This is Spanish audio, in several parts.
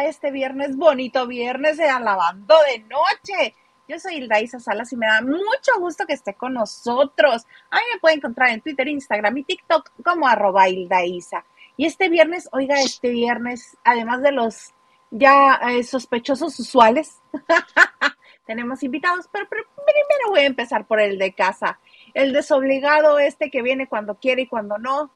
Este viernes, bonito viernes de Alabando de Noche. Yo soy Hilda Salas y me da mucho gusto que esté con nosotros. A mí me puede encontrar en Twitter, Instagram y TikTok como arroba Hilda Y este viernes, oiga, este viernes, además de los ya eh, sospechosos usuales, tenemos invitados, pero, pero primero voy a empezar por el de casa. El desobligado este que viene cuando quiere y cuando no.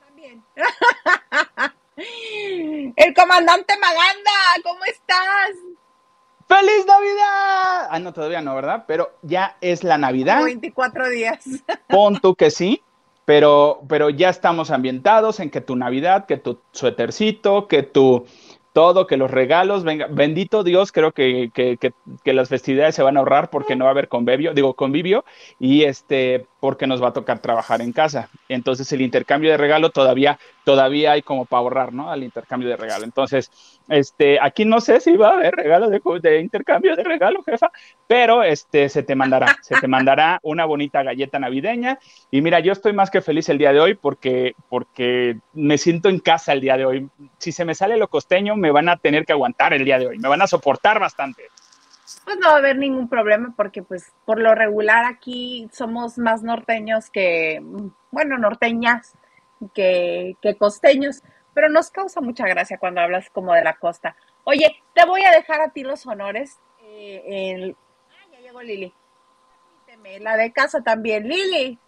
También. El comandante Maganda, ¿cómo estás? ¡Feliz Navidad! Ah, no, todavía no, ¿verdad? Pero ya es la Navidad. 24 días. Pon tú que sí, pero, pero ya estamos ambientados en que tu Navidad, que tu suétercito, que tu todo, que los regalos, venga, bendito Dios, creo que, que, que, las festividades se van a ahorrar porque no va a haber convivio, digo convivio, y este, porque nos va a tocar trabajar en casa. Entonces el intercambio de regalo todavía, todavía hay como para ahorrar, ¿no? Al intercambio de regalo. Entonces, este, aquí no sé si va a haber regalo de, intercambio de regalo, jefa, pero este, se te mandará, se te mandará una bonita galleta navideña. Y mira, yo estoy más que feliz el día de hoy porque, porque me siento en casa el día de hoy. Si se me sale lo costeño, me van a tener que aguantar el día de hoy, me van a soportar bastante. Pues no va a haber ningún problema porque pues por lo regular aquí somos más norteños que, bueno, norteñas que, que costeños pero nos causa mucha gracia cuando hablas como de la costa. Oye, te voy a dejar a ti los honores. Eh, ah, ya llegó Lili. La de casa también, Lili.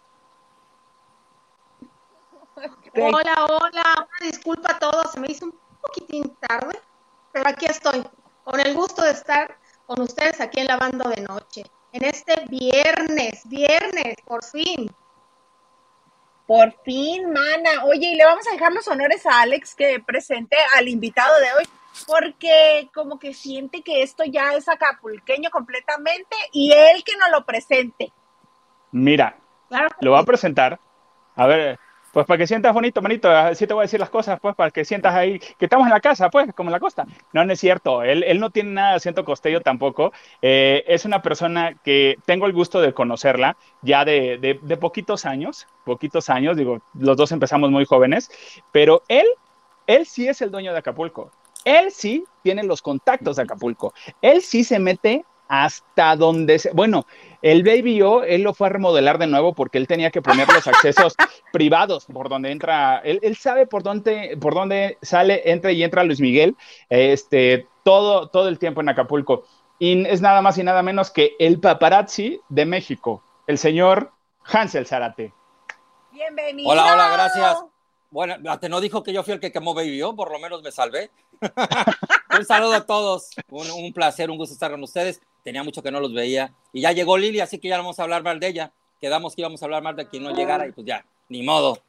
Hola, hola. disculpa a todos, se me hizo un poquitín tarde, pero aquí estoy, con el gusto de estar con ustedes aquí en Lavando de Noche. En este viernes, viernes, por fin. Por fin, mana. Oye, y le vamos a dejar los honores a Alex que presente al invitado de hoy, porque como que siente que esto ya es acapulqueño completamente y él que no lo presente. Mira, lo va a presentar. A ver, pues para que sientas bonito, manito, así te voy a decir las cosas, pues para que sientas ahí, que estamos en la casa, pues, como en la costa. No, no es cierto, él, él no tiene nada de acento costello tampoco. Eh, es una persona que tengo el gusto de conocerla ya de, de, de, poquitos años, poquitos años, digo, los dos empezamos muy jóvenes, pero él, él sí es el dueño de Acapulco. Él sí tiene los contactos de Acapulco. Él sí se mete hasta donde se... Bueno, el Baby O, él lo fue a remodelar de nuevo porque él tenía que poner los accesos privados por donde entra, él, él, sabe por dónde, por dónde sale, entra y entra Luis Miguel, este, todo, todo el tiempo en Acapulco. Y es nada más y nada menos que el paparazzi de México, el señor Hansel Zarate. Bienvenido. Hola, hola, gracias. Bueno, hasta no dijo que yo fui el que quemó Baby O, por lo menos me salvé. un saludo a todos, un, un placer, un gusto estar con ustedes tenía mucho que no los veía. Y ya llegó Lili, así que ya vamos a hablar mal de ella. Quedamos que íbamos a hablar mal de quien no llegara y pues ya, ni modo.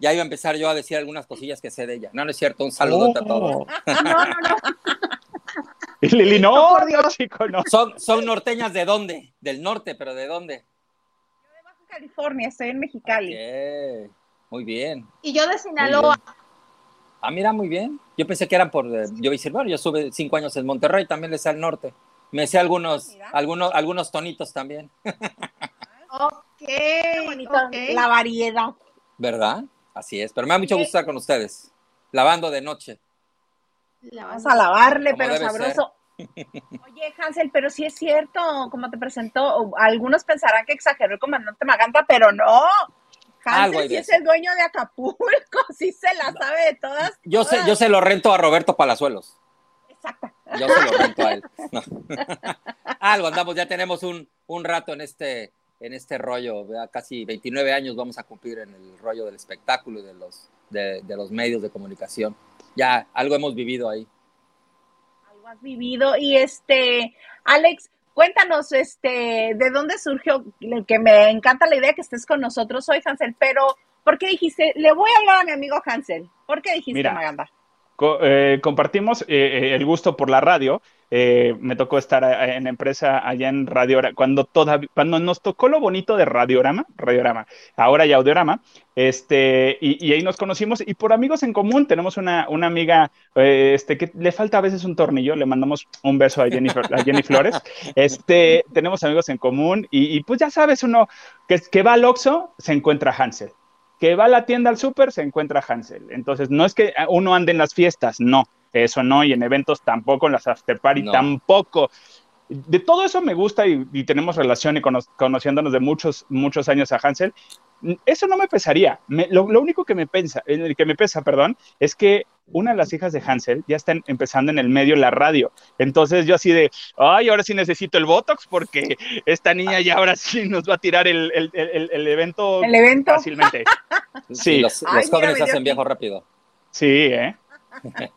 Ya iba a empezar yo a decir algunas cosillas que sé de ella. No, no es cierto, un saludo a todos. Oh. No, no, no. Lili, no, por Dios, chico, no. Son, son norteñas de dónde? Del norte, pero ¿de dónde? Yo de Baja California, estoy en Mexicali. Muy bien. Y yo de Sinaloa. Ah, mira, muy bien. Yo pensé que eran por. Eh, yo decir, bueno, yo sube cinco años en Monterrey, también les al norte. Me sé algunos, algunos, algunos tonitos también. ok, La variedad. ¿Verdad? Así es. Pero me da mucho gusto estar con ustedes. Lavando de noche. Vamos a lavarle, pero sabroso. Oye, Hansel, pero sí es cierto, como te presentó, algunos pensarán que exageró el comandante Maganda, pero no. Hansel sí es el dueño de Acapulco, sí se la sabe de todas. Yo, Sé, yo se lo rento a Roberto Palazuelos. Yo se lo rento a él. Algo andamos, ya tenemos un, un, rato en este, en este rollo, casi 29 años vamos a cumplir en el rollo del espectáculo y de los, de, de los medios de comunicación. Ya algo hemos vivido ahí. Algo has vivido y este, Alex, cuéntanos, este, de dónde surgió, que me encanta la idea que estés con nosotros hoy, Hansel, pero ¿por qué dijiste, le voy a hablar a mi amigo Hansel? ¿Por qué dijiste Maganda? Eh, compartimos eh, eh, el gusto por la radio. me tocó estar en empresa allá en Radio cuando todavía cuando nos tocó lo bonito de Radiorama, Radiorama, ahora ya Audiorama, este, y, ahí nos conocimos y por amigos en común tenemos una, una amiga este, que le falta a veces un tornillo, le mandamos un beso a Jenny, a Jenny Flores, este, tenemos amigos en común y, pues ya sabes, uno que, que va al Oxxo, se encuentra Hansel que va a la tienda al súper, se encuentra Hansel. Entonces, no es que uno ande en las fiestas, no. eso no, y en eventos tampoco, en las after party tampoco. De todo eso me gusta y, tenemos relación y conociéndonos de muchos, muchos años a Hansel, eso no me pesaría. lo, único que me, pensa, que me pesa, perdón, es que una de las hijas de Hansel ya está empezando en el medio la radio. Entonces yo así de, ay, ahora sí necesito el Botox porque esta niña ya ahora sí nos va a tirar el, evento, ¿El evento fácilmente. Sí, los, jóvenes hacen viejo rápido. Sí, ¿eh?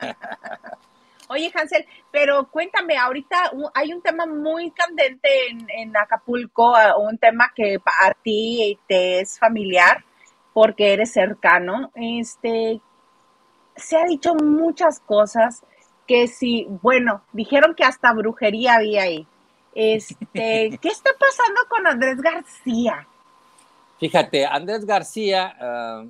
Oye, Hansel, pero cuéntame, ahorita hay un tema muy candente en, Acapulco, un tema que a ti te es familiar porque eres cercano. Este, se ha dicho muchas cosas que si, bueno, dijeron que hasta brujería había ahí. Este, ¿qué está pasando con Andrés García? Fíjate, Andrés García, ah,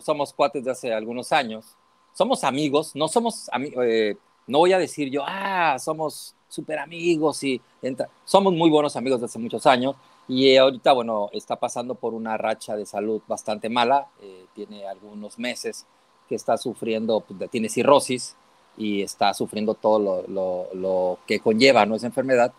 somos cuates de hace algunos años, somos amigos, no somos amigos, eh, no voy a decir yo, ah, somos súper amigos y entra. somos muy buenos amigos desde hace muchos años y ahorita, bueno, está pasando por una racha de salud bastante mala, eh, tiene algunos meses que está sufriendo, pues, tiene cirrosis y está sufriendo todo lo, que conlleva ¿no? esa enfermedad.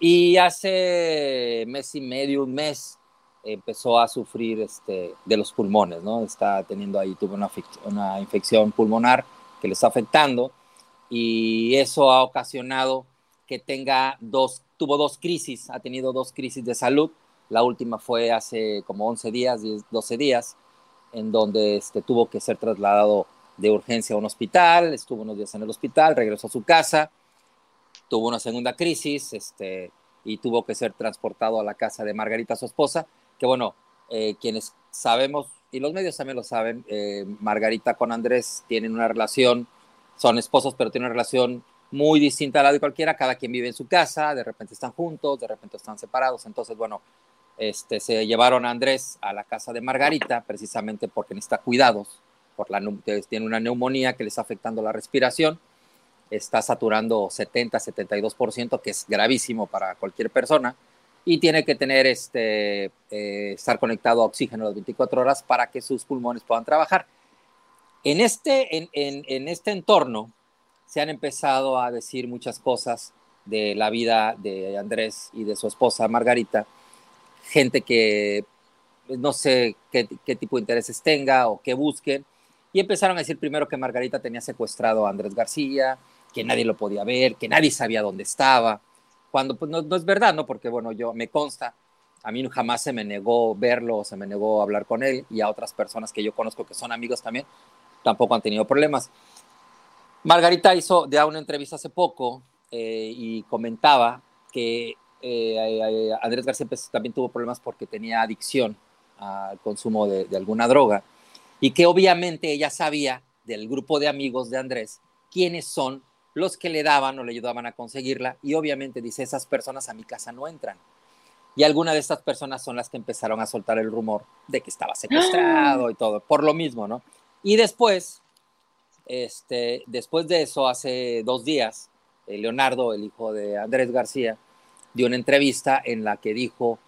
Y hace mes y medio, un mes, empezó a sufrir este, de los pulmones, ¿no? Está teniendo ahí, tuvo una, una infección pulmonar que le está afectando y eso ha ocasionado que tenga dos, tuvo dos crisis, ha tenido dos crisis de salud. La última fue hace como 11 días, 12 días, en donde este, tuvo que ser trasladado de urgencia a un hospital, estuvo unos días en el hospital, regresó a su casa, tuvo una segunda crisis este, y tuvo que ser transportado a la casa de Margarita, su esposa, que bueno, eh, quienes sabemos, y los medios también lo saben, eh, Margarita con Andrés tienen una relación son esposos, pero tienen una relación muy distinta a la de cualquiera, cada quien vive en su casa, de repente están juntos, de repente están separados, entonces, bueno, este, se llevaron a Andrés a la casa de Margarita precisamente porque necesita cuidados, por la, tiene una neumonía que le está afectando la respiración, está saturando 70, 72%, que es gravísimo para cualquier persona, y tiene que tener este, eh, estar conectado a oxígeno las 24 horas para que sus pulmones puedan trabajar. En este, en, en, este entorno se han empezado a decir muchas cosas de la vida de Andrés y de su esposa Margarita, gente que no sé qué, qué, tipo de intereses tenga o qué busquen, y empezaron a decir primero que Margarita tenía secuestrado a Andrés García, que nadie lo podía ver, que nadie sabía dónde estaba, cuando pues, no, no es verdad, ¿no? Porque bueno, yo me consta, a mí jamás se me negó verlo, se me negó hablar con él, y a otras personas que yo conozco que son amigos también, tampoco han tenido problemas. Margarita hizo ya una entrevista hace poco eh, y comentaba que eh, eh, Andrés García también tuvo problemas porque tenía adicción al consumo de, alguna droga y que obviamente ella sabía del grupo de amigos de Andrés quiénes son los que le daban o le ayudaban a conseguirla y obviamente dice esas personas a mi casa no entran y algunas de estas personas son las que empezaron a soltar el rumor de que estaba secuestrado y todo por lo mismo no y después, este, después de eso, hace dos días, eh, Leonardo, el hijo de Andrés García, dio una entrevista en la que dijo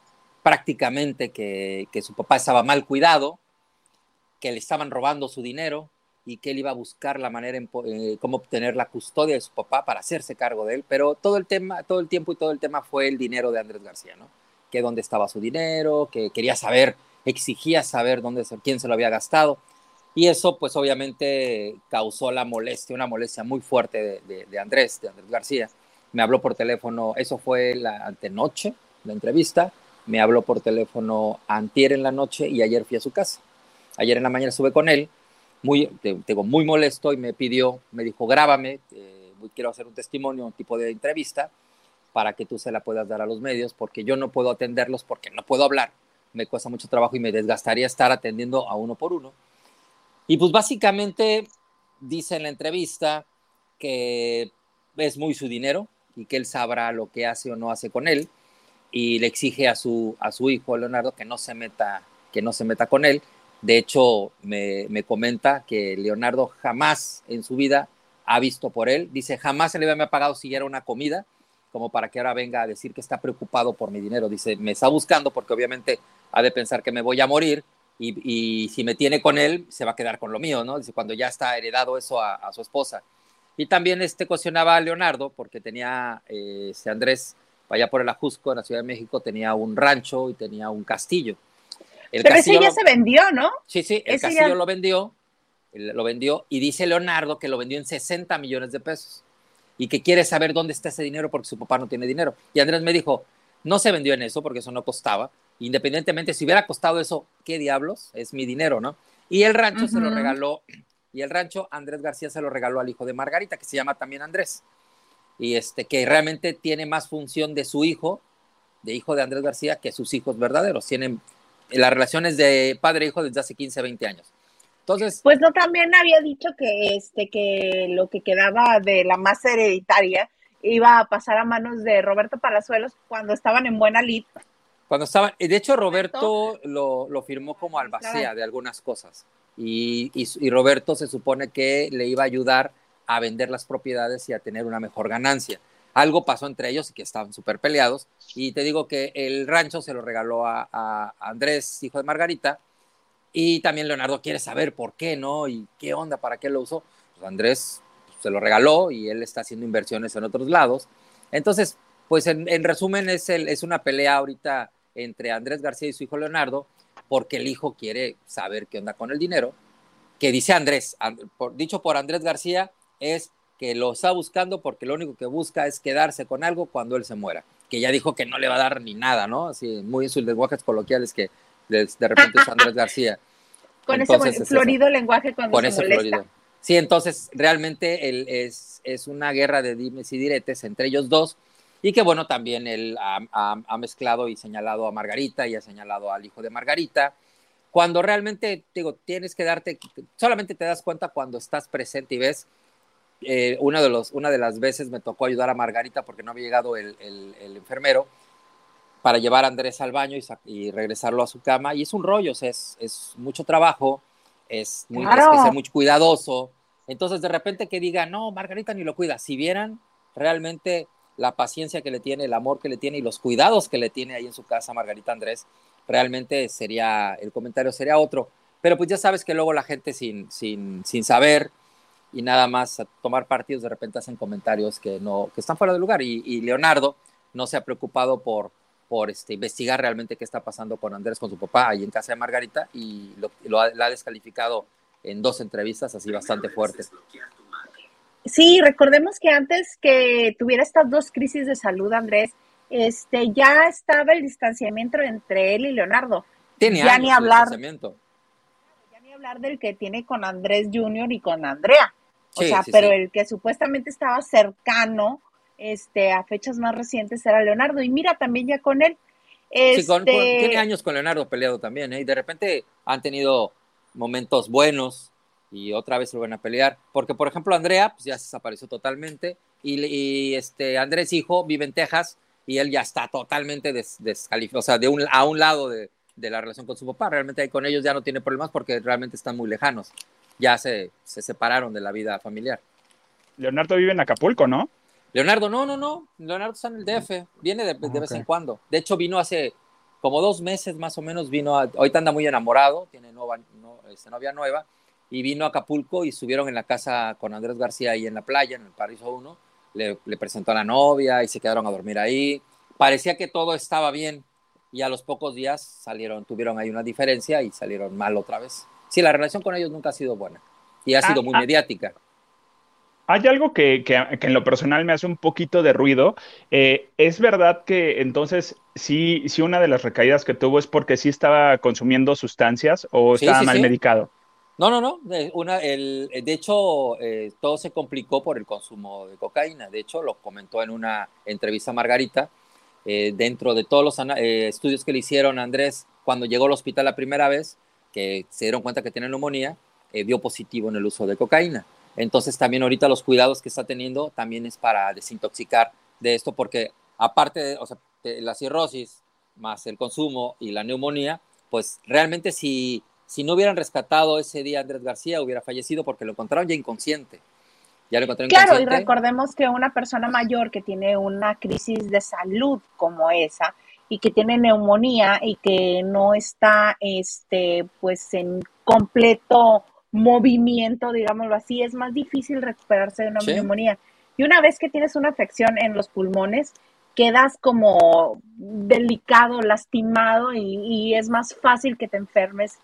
prácticamente que, su papá estaba mal cuidado, que le estaban robando su dinero y que él iba a buscar la manera en eh, cómo obtener la custodia de su papá para hacerse cargo de él, pero todo el tema, todo el tiempo y todo el tema fue el dinero de Andrés García, ¿no? Que dónde estaba su dinero, que quería saber, exigía saber dónde, quién se lo había gastado. Y eso pues obviamente causó la molestia, una molestia muy fuerte de, Andrés, de Andrés García. Me habló por teléfono, eso fue la antenoche, la entrevista, me habló por teléfono antier en la noche y ayer fui a su casa. Ayer en la mañana estuve con él, muy, muy molesto y me pidió, me dijo, grábame, eh, quiero hacer un testimonio, un tipo de entrevista, para que tú se la puedas dar a los medios, porque yo no puedo atenderlos porque no puedo hablar, me cuesta mucho trabajo y me desgastaría estar atendiendo a uno por uno. Y pues básicamente dice en la entrevista que es muy su dinero y que él sabrá lo que hace o no hace con él y le exige a su, a su hijo Leonardo que no se meta, que no se meta con él. De hecho, me, me comenta que Leonardo jamás en su vida ha visto por él. Dice, jamás se le había pagado si era una comida, como para que ahora venga a decir que está preocupado por mi dinero. Dice, me está buscando porque obviamente ha de pensar que me voy a morir y, si me tiene con él, se va a quedar con lo mío, ¿no? Dice, cuando ya está heredado eso a, su esposa. Y también este cuestionaba a Leonardo, porque tenía, eh, este Andrés, allá por el Ajusco, en la Ciudad de México, tenía un rancho y tenía un castillo. El Pero ese ya se vendió, ¿no? Sí, sí, el castillo lo vendió, lo vendió, y dice Leonardo que lo vendió en 60 millones de pesos y que quiere saber dónde está ese dinero porque su papá no tiene dinero. Y Andrés me dijo, no se vendió en eso porque eso no costaba. Independientemente, si hubiera costado eso, ¿qué diablos? Es mi dinero, ¿no? Y el rancho se lo regaló, y el rancho Andrés García se lo regaló al hijo de Margarita, que se llama también Andrés. Y este, que realmente tiene más función de su hijo, de hijo de Andrés García, que sus hijos verdaderos. Tienen las relaciones de padre e hijo desde hace 15, 20 años. Entonces, pues no también había dicho que este que lo que quedaba de la masa hereditaria iba a pasar a manos de Roberto Palazuelos cuando estaban en buena lid. Cuando estaban, de hecho Roberto lo, lo firmó como albacea de algunas cosas y, y, Roberto se supone que le iba a ayudar a vender las propiedades y a tener una mejor ganancia. Algo pasó entre ellos y que estaban súper peleados y te digo que el rancho se lo regaló a, a Andrés, hijo de Margarita, y también Leonardo quiere saber por qué, ¿no? Y qué onda, para qué lo usó. Pues Andrés se lo regaló y él está haciendo inversiones en otros lados. Entonces, pues en, resumen es, el, es una pelea ahorita entre Andrés García y su hijo Leonardo, porque el hijo quiere saber qué onda con el dinero, que dice Andrés, dicho por Andrés García, es que lo está buscando porque lo único que busca es quedarse con algo cuando él se muera, que ya dijo que no le va a dar ni nada, ¿no? Así, muy en sus lenguajes coloquiales que de, repente es Andrés García. Con ese florido lenguaje cuando se molesta. Florido. Sí, entonces realmente es, es una guerra de dimes y diretes entre ellos dos y que bueno, también él ha, mezclado y señalado a Margarita y ha señalado al hijo de Margarita, cuando realmente, digo, tienes que darte, solamente te das cuenta cuando estás presente y ves, eh, una, de los, una de las veces me tocó ayudar a Margarita porque no había llegado el, el enfermero, para llevar a Andrés al baño y, regresarlo a su cama. Y es un rollo, es, es mucho trabajo, es, muy, que ser muy cuidadoso. Entonces, de repente que diga, no, Margarita ni lo cuida. Si vieran realmente la paciencia que le tiene, el amor que le tiene y los cuidados que le tiene ahí en su casa Margarita Andrés, realmente sería, el comentario sería otro. Pero pues ya sabes que luego la gente sin, sin, sin saber y nada más tomar partidos, de repente hacen comentarios que, no, que están fuera de lugar. y Leonardo no se ha preocupado por, por este, investigar realmente qué está pasando con Andrés, con su papá, ahí en casa de Margarita, y lo, ha, ha descalificado en dos entrevistas así bastante fuertes. Sí, recordemos que antes que tuviera estas dos crisis de salud, Andrés, este, ya estaba el distanciamiento entre él y Leonardo. Tiene ya ni hablar, Ya ni hablar del que tiene con Andrés Jr. y con Andrea. O sea, pero el que supuestamente estaba cercano este, a fechas más recientes era Leonardo. Y mira, también ya con él. Este... tiene años con Leonardo peleado también, ¿eh? y de repente han tenido momentos buenos y otra vez se van a pelear. Porque, por ejemplo, Andrea pues, ya se desapareció totalmente y, este, Andrés hijo vive en Texas y él ya está totalmente descalificado, o sea, de un, a un lado de, de, la relación con su papá. Realmente ahí con ellos ya no tiene problemas porque realmente están muy lejanos. Ya se, se separaron de la vida familiar. Leonardo vive en Acapulco, ¿no? Leonardo, no, no, no. Leonardo está en el DF. Viene de, vez en cuando. De hecho, vino hace como dos meses más o menos. Vino, ahorita anda muy enamorado, tiene nueva, este, novia nueva. Y vino a Acapulco y subieron en la casa con Andrés García ahí en la playa, en el Paraíso 1. Le, presentó a la novia y se quedaron a dormir ahí. Parecía que todo estaba bien. Y a los pocos días salieron, tuvieron ahí una diferencia y salieron mal otra vez. Sí, la relación con ellos nunca ha sido buena. Y ha sido ah, muy ah. mediática. Hay algo que, en lo personal me hace un poquito de ruido. Eh, ¿Es verdad que entonces sí, sí una de las recaídas que tuvo es porque sí estaba consumiendo sustancias o estaba mal medicado? No, no, no. Una, el, de hecho, eh, todo se complicó por el consumo de cocaína. De hecho, lo comentó en una entrevista a Margarita. Eh, dentro de todos los estudios que le hicieron Andrés cuando llegó al hospital la primera vez, que se dieron cuenta que tenía neumonía, dio positivo en el uso de cocaína. Entonces también ahorita los cuidados que está teniendo también es para desintoxicar de esto porque aparte de, o sea, la cirrosis más el consumo y la neumonía, pues realmente si, si no hubieran rescatado ese día a Andrés García hubiera fallecido porque lo encontraron ya inconsciente. Ya lo encontraron claro, y recordemos que una persona mayor que tiene una crisis de salud como esa y que tiene neumonía y que no está este pues en completo movimiento, digámoslo así, es más difícil recuperarse de una neumonía. Y una vez que tienes una afección en los pulmones, quedas como delicado, lastimado y, es más fácil que te enfermes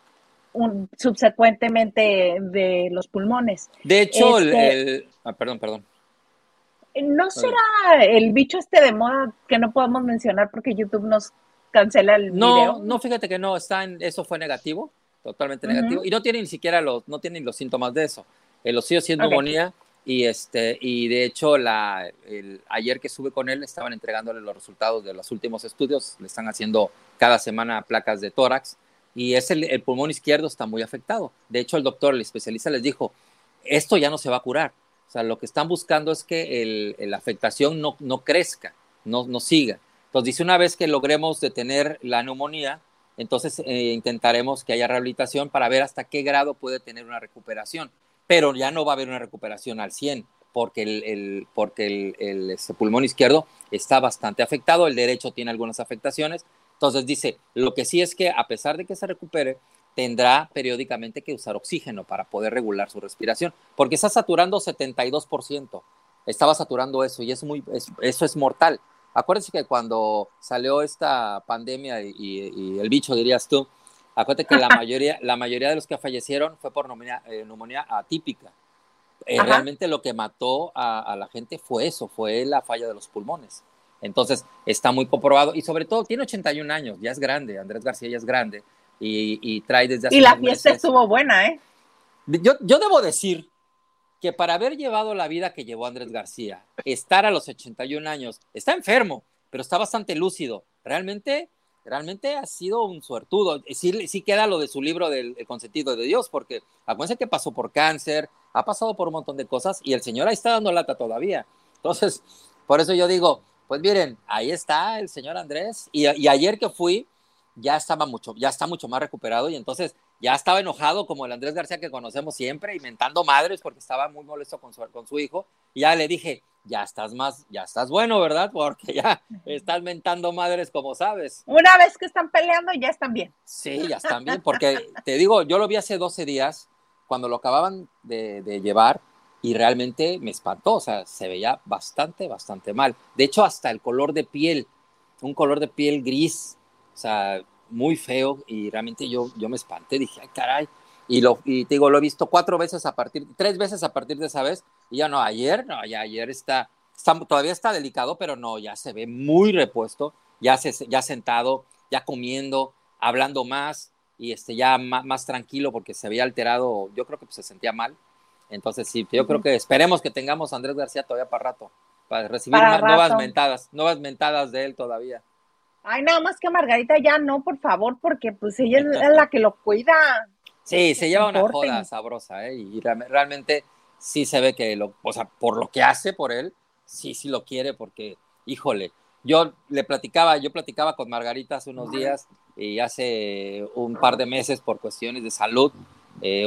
subsecuentemente de los pulmones. De hecho, el, este ah, perdón, perdón. ¿No será el bicho este de moda que no podemos mencionar porque YouTube nos cancela el no, video? No, fíjate que no, está en, eso fue negativo, totalmente negativo, y no tiene ni siquiera los, no tienen los síntomas de eso. El ocio sí es neumonía, y, este, y de hecho, la, el, ayer que sube con él, estaban entregándole los resultados de los últimos estudios. Le están haciendo cada semana placas de tórax y es el, el pulmón izquierdo está muy afectado. De hecho, el doctor, el especialista, les dijo, esto ya no se va a curar. O sea, lo que están buscando es que el, la afectación no, no crezca, no, no siga. Entonces, dice, una vez que logremos detener la neumonía, entonces eh, intentaremos que haya rehabilitación para ver hasta qué grado puede tener una recuperación pero ya no va a haber una recuperación al 100 porque el, porque el, este, pulmón izquierdo está bastante afectado, el derecho tiene algunas afectaciones. Entonces dice, lo que sí es que a pesar de que se recupere, tendrá periódicamente que usar oxígeno para poder regular su respiración, porque está saturando 72%, estaba saturando eso y es muy, eso es mortal. Acuérdense que cuando salió esta pandemia y el bicho, dirías tú, Acuérdate que la mayoría, la mayoría de los que fallecieron fue por neumonía, eh, atípica. Eh, realmente lo que mató a, la gente fue eso, fue la falla de los pulmones. Entonces, está muy comprobado y sobre todo tiene 81 años, ya es grande, Andrés García ya es grande y, trae desde hace Y la fiesta estuvo buena, ¿eh? Yo, yo debo decir que para haber llevado la vida que llevó Andrés García, estar a los 81 años, está enfermo, pero está bastante lúcido. Realmente realmente ha sido un suertudo. Sí, sí queda lo de su libro del consentido de Dios, porque acuérdense que pasó por cáncer, ha pasado por un montón de cosas y el Señor ahí está dando lata todavía. Entonces, por eso yo digo, pues miren, ahí está el señor Andrés y, ayer que fui ya estaba mucho, ya está mucho más recuperado y entonces ya estaba enojado como el Andrés García que conocemos siempre, inventando madres porque estaba muy molesto con su, con su hijo. Y ya le dije, ya estás más, ya estás bueno, ¿verdad? Porque ya estás mentando madres como sabes. Una vez que están peleando, ya están bien. Sí, ya están bien, porque te digo, yo lo vi hace 12 días, cuando lo acababan de, de llevar, y realmente me espantó, o sea, se veía bastante, bastante mal. De hecho, hasta el color de piel, un color de piel gris, o sea, muy feo, y realmente yo, yo me espanté, dije, ay, caray, y, lo, y te digo, lo he visto cuatro veces a partir, tres veces a partir de esa vez, y ya no, ayer, no, ya ayer está, todavía está delicado, pero no, ya se ve muy repuesto, ya, se, ya sentado, ya comiendo, hablando más, y este, ya más, tranquilo porque se había alterado, yo creo que pues, se sentía mal. Entonces, sí, yo creo que esperemos que tengamos a Andrés García todavía para rato, para recibir nuevas mentadas, nuevas mentadas de él todavía. Ay, nada más que Margarita ya no, por favor, porque pues ella es la que lo cuida. Sí, se lleva una joda sabrosa, ¿eh? Y realmente sí se ve que, lo, o sea, por lo que hace por él, sí, sí lo quiere, porque, híjole, yo le platicaba, yo platicaba con Margarita hace unos días y hace un par de meses por cuestiones de salud, eh,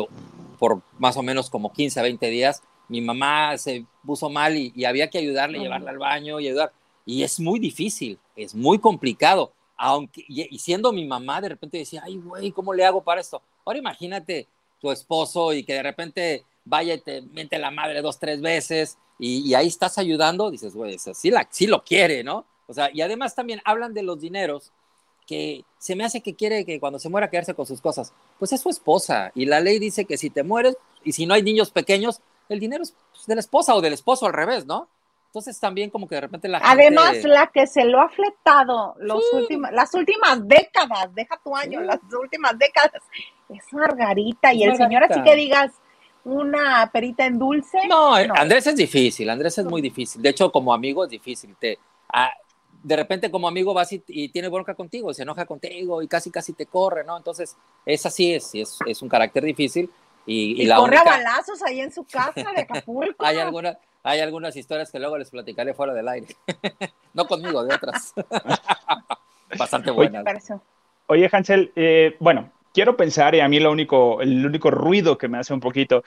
por más o menos como 15 a 20 días, mi mamá se puso mal y, había que ayudarle, llevarla al baño y ayudar. Y es muy difícil, es muy complicado. Aunque, y, siendo mi mamá, de repente decía, ay, güey, ¿cómo le hago para esto? Ahora imagínate tu esposo y que de repente vaya y te mente la madre dos, tres veces y, ahí estás ayudando, dices, güey, sí, la, sí lo quiere, ¿no? O sea, y además también hablan de los dineros que se me hace que quiere que cuando se muera quedarse con sus cosas. Pues es su esposa y la ley dice que si te mueres y si no hay niños pequeños, el dinero es de la esposa o del esposo al revés, ¿no? Entonces también como que de repente la Además, la que se lo ha fletado los las últimas décadas, deja tu año, las últimas décadas, es Margarita. y el señor así que digas una perita en dulce. No, Andrés es difícil, Andrés es muy difícil. De hecho, como amigo es difícil. Te, ah, de repente como amigo vas y, tiene bronca contigo, se enoja contigo y casi casi te corre, ¿no? Entonces, es así, es, es, es un carácter difícil. Y, la corre a balazos ahí en su casa de Acapulco. hay alguna, hay algunas historias que luego les platicaré fuera del aire. no conmigo, de otras. Bastante buenas. Oye, Hansel, eh, bueno, quiero pensar, y a mí lo único, el único ruido que me hace un poquito,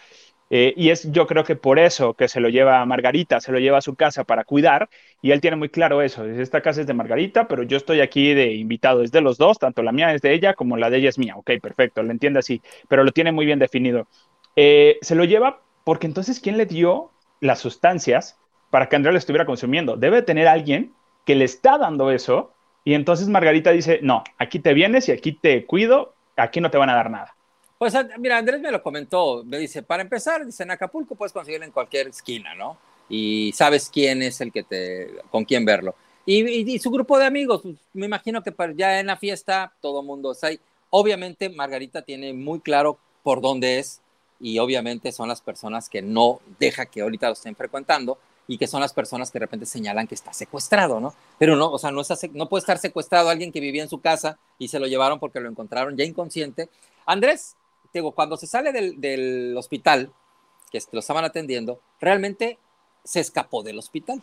eh, y es yo creo que por eso que se lo lleva a Margarita, se lo lleva a su casa para cuidar, y él tiene muy claro eso, esta casa es de Margarita, pero yo estoy aquí de invitado, es de los dos, tanto la mía es de ella como la de ella es mía, ok, perfecto, lo entiende así, pero lo tiene muy bien definido. Eh, se lo lleva porque entonces, ¿quién le dio las sustancias para que Andrea lo estuviera consumiendo? Debe tener alguien que le está dando eso y entonces Margarita dice, no, aquí te vienes y aquí te cuido, aquí no te van a dar nada. Pues mira, Andrés me lo comentó, me dice, para empezar, dice, en Acapulco puedes conseguirlo en cualquier esquina, ¿no? Y sabes quién es el que te, con quién verlo. Y, su grupo de amigos, pues, me imagino que ya en la fiesta todo mundo está ahí. Obviamente Margarita tiene muy claro por dónde es y obviamente son las personas que no deja que ahorita lo estén frecuentando y que son las personas que de repente señalan que está secuestrado, ¿no? Pero no, o sea, no, está, no puede estar secuestrado alguien que vivía en su casa y se lo llevaron porque lo encontraron ya inconsciente. Andrés, digo, cuando se sale del, hospital, que lo estaban atendiendo, realmente se escapó del hospital.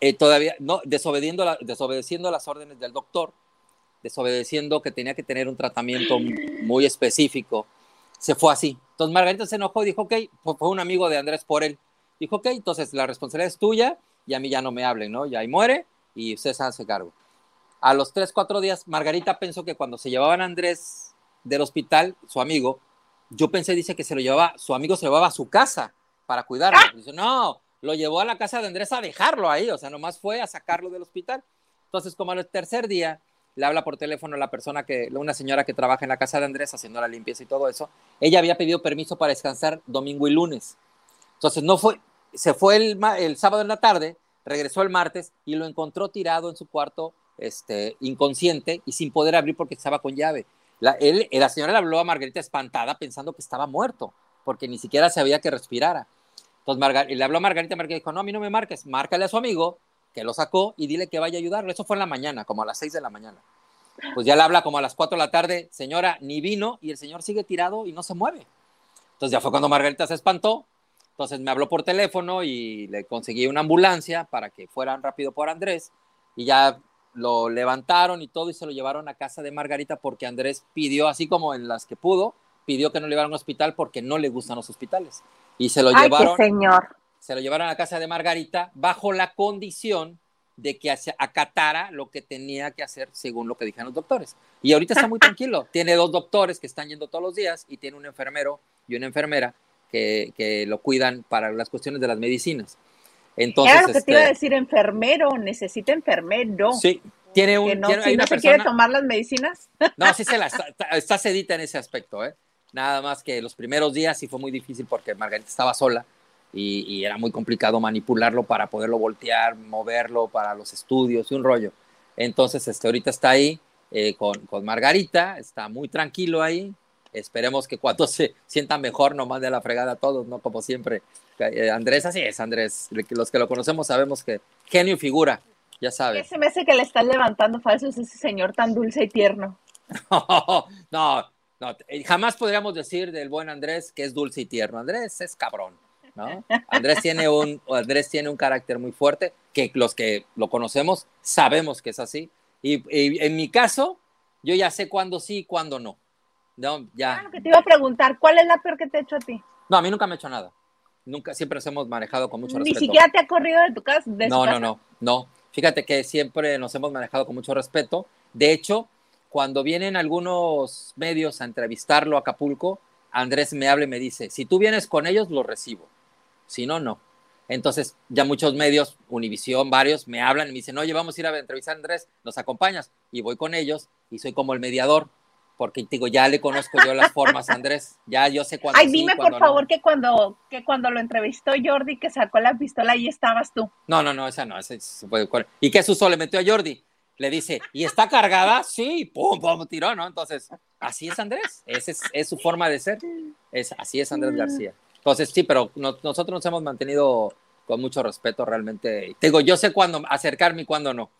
Eh, todavía, no, desobediendo, desobedeciendo las órdenes del doctor, desobedeciendo que tenía que tener un tratamiento muy específico, se fue así. Entonces Margarita se enojó y dijo, ok, fue un amigo de Andrés por él. Dijo, ok, entonces la responsabilidad es tuya y a mí ya no me hablen, ¿no? Ya ahí muere y se hace cargo. A los tres, cuatro días, Margarita pensó que cuando se llevaban a Andrés del hospital, su amigo, yo pensé, dice que se lo llevaba, su amigo se lo llevaba a su casa para cuidarlo. ¡Ah! Dice, no, lo llevó a la casa de Andrés a dejarlo ahí, o sea, nomás fue a sacarlo del hospital. Entonces, como al tercer día, le habla por teléfono a la persona que, una señora que trabaja en la casa de Andrés haciendo la limpieza y todo eso. Ella había pedido permiso para descansar domingo y lunes. Entonces, no fue, se fue el, sábado en la tarde, regresó el martes y lo encontró tirado en su cuarto, este, inconsciente y sin poder abrir porque estaba con llave. La, la señora le habló a Margarita espantada pensando que estaba muerto, porque ni siquiera sabía que respirara. Entonces le habló a Margarita, Margarita dijo, no, a mí no me marques, márcale a su amigo, que lo sacó, y dile que vaya a ayudarlo. Eso fue en la mañana, como a las 6 de la mañana. Pues ya le habla como a las 4 de la tarde, señora, ni vino, y el señor sigue tirado y no se mueve. Entonces ya fue cuando Margarita se espantó, entonces me habló por teléfono y le conseguí una ambulancia para que fueran rápido por Andrés, y ya lo levantaron y todo y se lo llevaron a casa de Margarita porque Andrés pidió, así como en las que pudo, pidió que no le llevaran a un hospital porque no le gustan los hospitales. Y se lo llevaron. señor. Se lo llevaron a casa de Margarita bajo la condición de que acatara lo que tenía que hacer según lo que dijeron los doctores. Y ahorita está muy tranquilo. Tiene dos doctores que están yendo todos los días y tiene un enfermero y una enfermera que, que lo cuidan para las cuestiones de las medicinas. Entonces, lo que te iba a este, decir, enfermero, necesita enfermero. Sí, tiene un. no, si no se quiere tomar las medicinas. No, sí se la está, está sedita en ese aspecto, ¿eh? Nada más que los primeros días sí fue muy difícil porque Margarita estaba sola y, era muy complicado manipularlo para poderlo voltear, moverlo para los estudios y un rollo. Entonces, este, ahorita está ahí eh, con, con Margarita, está muy tranquilo ahí, Esperemos que cuando se sienta mejor no mande a la fregada a todos, ¿no? Como siempre. Eh, Andrés, así es, Andrés. Los que lo conocemos sabemos que genio y figura, ya sabes. Ese me hace que le están levantando falsos ese señor tan dulce y tierno. no, no, eh, jamás podríamos decir del buen Andrés que es dulce y tierno. Andrés es cabrón, ¿no? Andrés tiene un, Andrés tiene un carácter muy fuerte que los que lo conocemos sabemos que es así. Y, y en mi caso, yo ya sé cuándo sí y cuándo no. No, ya. que te iba a preguntar, ¿cuál es la peor que te ha hecho a ti? No, a mí nunca me ha hecho nada. Nunca, siempre nos hemos manejado con mucho respeto. Ni siquiera te ha corrido de tu casa. no, no, no, no. Fíjate que siempre nos hemos manejado con mucho respeto. De hecho, cuando vienen algunos medios a entrevistarlo a Acapulco, Andrés me habla y me dice, si tú vienes con ellos, lo recibo. Si no, no. Entonces, ya muchos medios, Univisión, varios, me hablan y me dicen, oye, vamos a ir a entrevistar a Andrés, ¿nos acompañas? Y voy con ellos y soy como el mediador porque digo, ya le conozco yo las formas, Andrés, ya yo sé cuándo. Ay, dime por favor que cuando que cuando lo entrevistó Jordi, que sacó la pistola, ahí estabas tú. No, no, no, esa no, esa se puede. ¿Y qué suso le metió a Jordi? Le dice, ¿y está cargada? Sí, pum, pum, tiró, ¿no? Entonces, así es Andrés, esa es, su forma de ser, es, así es Andrés García. Entonces, sí, pero nosotros nos hemos mantenido con mucho respeto realmente. Digo, yo sé cuándo acercarme y cuándo no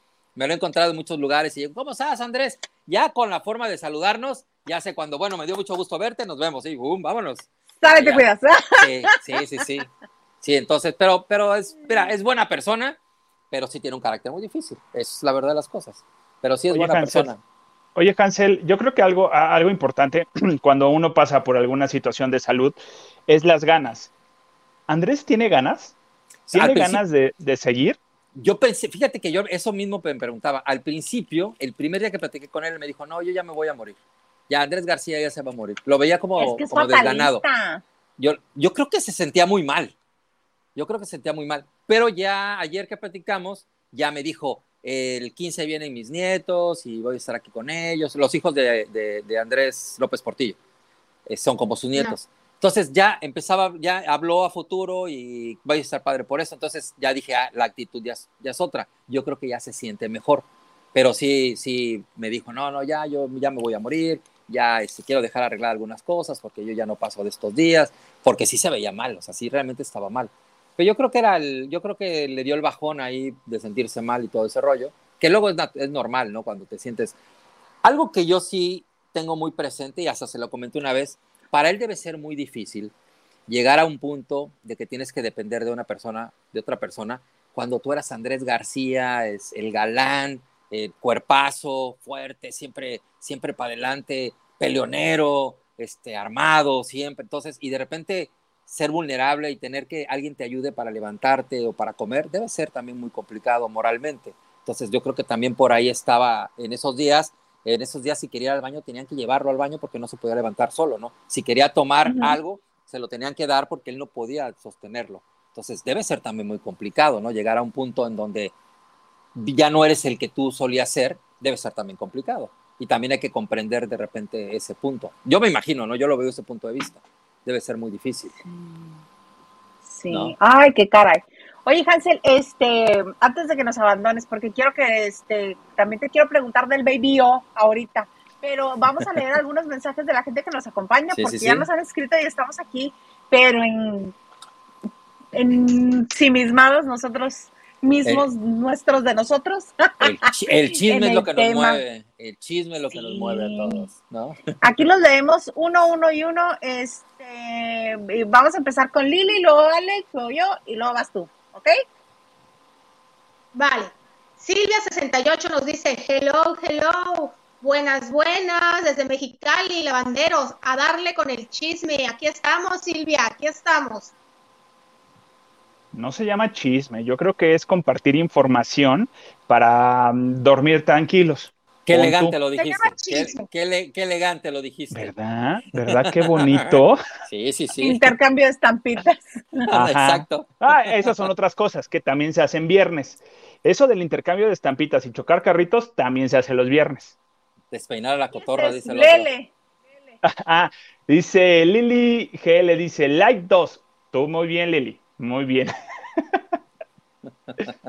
me lo he encontrado en muchos lugares y ¿cómo estás, Andrés? Ya con la forma de saludarnos, ya sé cuando, bueno, me dio mucho gusto verte, nos vemos, y boom, vámonos. ¿Sabes te cuidas? Sí, sí, sí, sí. Sí, entonces, pero, pero es, mira, es buena persona, pero sí tiene un carácter muy difícil, es la verdad de las cosas, pero sí es buena persona. Oye, Hansel, yo creo que algo, algo importante cuando uno pasa por alguna situación de salud es las ganas. ¿Andrés tiene ganas? ¿Tiene ganas de, de seguir? Yo pensé, fíjate que yo eso mismo me preguntaba. Al principio, el primer día que platiqué con él, me dijo, no, yo ya me voy a morir. Ya Andrés García ya se va a morir. Lo veía como, como desganado. yo, yo creo que se sentía muy mal. Yo creo que se sentía muy mal. Pero ya ayer que platicamos, ya me dijo, el 15 vienen mis nietos y voy a estar aquí con ellos, los hijos de, de, Andrés López Portillo, eh, son como sus nietos. Entonces ya empezaba, ya habló a futuro y voy a estar padre por eso. Entonces ya dije, ah, la actitud ya, ya, es otra. Yo creo que ya se siente mejor. Pero sí, sí, me dijo, no, no, ya, yo ya me voy a morir, ya este, quiero dejar arreglar algunas cosas porque yo ya no paso de estos días, porque sí se veía mal, o sea, sí realmente estaba mal. Pero yo creo que era el, yo creo que le dio el bajón ahí de sentirse mal y todo ese rollo, que luego es, es normal, ¿no? Cuando te sientes... Algo que yo sí tengo muy presente y hasta se lo comenté una vez, para él debe ser muy difícil llegar a un punto de que tienes que depender de una persona, de otra persona, cuando tú eras Andrés García, es el galán, el cuerpazo, fuerte, siempre, siempre para adelante, peleonero, este, armado, siempre. Entonces, y de repente ser vulnerable y tener que alguien te ayude para levantarte o para comer, debe ser también muy complicado moralmente. Entonces yo creo que también por ahí estaba en esos días, en esos días si quería ir al baño tenían que llevarlo al baño porque no se podía levantar solo, ¿no? Si quería tomar algo, se lo tenían que dar porque él no podía sostenerlo. Entonces debe ser también muy complicado, ¿no? Llegar a un punto en donde ya no eres el que tú solías ser, debe ser también complicado. Y también hay que comprender de repente ese punto. Yo me imagino, ¿no? Yo lo veo desde ese punto de vista debe ser muy difícil. Sí. Ay, qué caray. Oye, Hansel, este, antes de que nos abandones, porque quiero que, este, también te quiero preguntar del Baby O ahorita, pero vamos a leer algunos mensajes de la gente que nos acompaña, porque ya nos han escrito y estamos aquí, pero en, en mismados nosotros mismos nuestros de nosotros. El, chisme es lo que nos mueve, el chisme es lo que nos mueve a todos, ¿no? Aquí los leemos uno, uno y uno. Este, vamos a empezar con Lili, luego Alex, luego yo y luego vas tú, ¿ok? Vale. Silvia68 nos dice, hello, hello, buenas, buenas, desde Mexicali, lavanderos, a darle con el chisme. Aquí estamos, Silvia, aquí estamos no se llama chisme, yo creo que es compartir información para mm, dormir tranquilos. Qué elegante lo dijiste. Qué, elegante lo dijiste. ¿Verdad? ¿Verdad? Qué bonito. sí, sí, sí. Intercambio de estampitas. Exacto. Ah, esas son otras cosas que también se hacen viernes. Eso del intercambio de estampitas y chocar carritos también se hace los viernes. Despeinar a la cotorra, dice el Lele. Ah, dice Lili GL, dice like 2. Tú muy bien, Lili. Muy bien.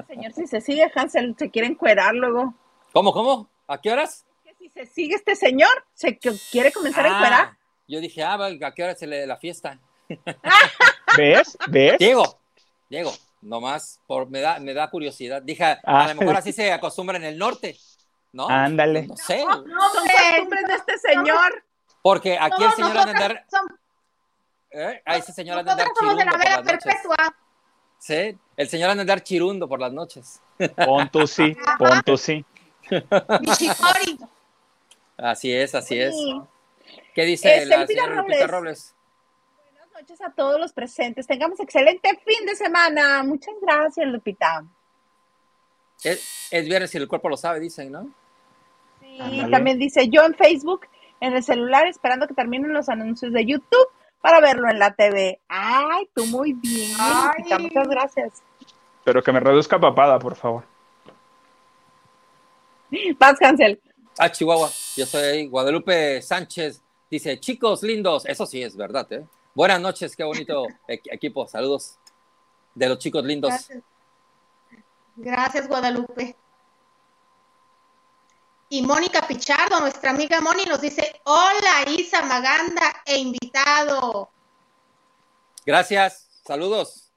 Señor, si se sigue, Hansel se quiere encuerar luego. ¿Cómo, cómo? ¿A qué horas? Que si se sigue este señor, se quiere comenzar a ah, encuerar. Yo dije, ah, ¿a qué hora se le la fiesta? ¿Ves? ¿Ves? Diego, Diego, nomás por, me, da, me da curiosidad. Dije, a lo ah. mejor así se acostumbra en el norte, ¿no? Ándale. No sé. No, son costumbres de este señor. Porque aquí el señor anda andar... ¿Eh? A ese señor anda andar chirundo por las noches. Sí, el señor anda andar chirundo por las noches. Ponto sí, ponto sí. Así es, así es. ¿Qué dice este, la señora Lupita Robles? Buenas noches a todos los presentes. Tengamos excelente fin de semana. Muchas gracias, Lupita. Es, es viernes y el cuerpo lo sabe, dicen, ¿no? Sí, también dice yo en Facebook, en el celular, esperando que terminen los anuncios de YouTube para verlo en la TV. Ay, tú muy bien. Muchas gracias. Pero que me reduzca papada, por favor. Paz Cancel. Ah, Chihuahua. Yo soy Guadalupe Sánchez. Dice, chicos lindos. Eso sí es verdad, ¿eh? Buenas noches, qué bonito equipo. Saludos de los chicos lindos. Gracias Guadalupe. Y Mónica Pichardo, nuestra amiga Moni, nos dice, hola Isa Maganda e invitado. Gracias, saludos.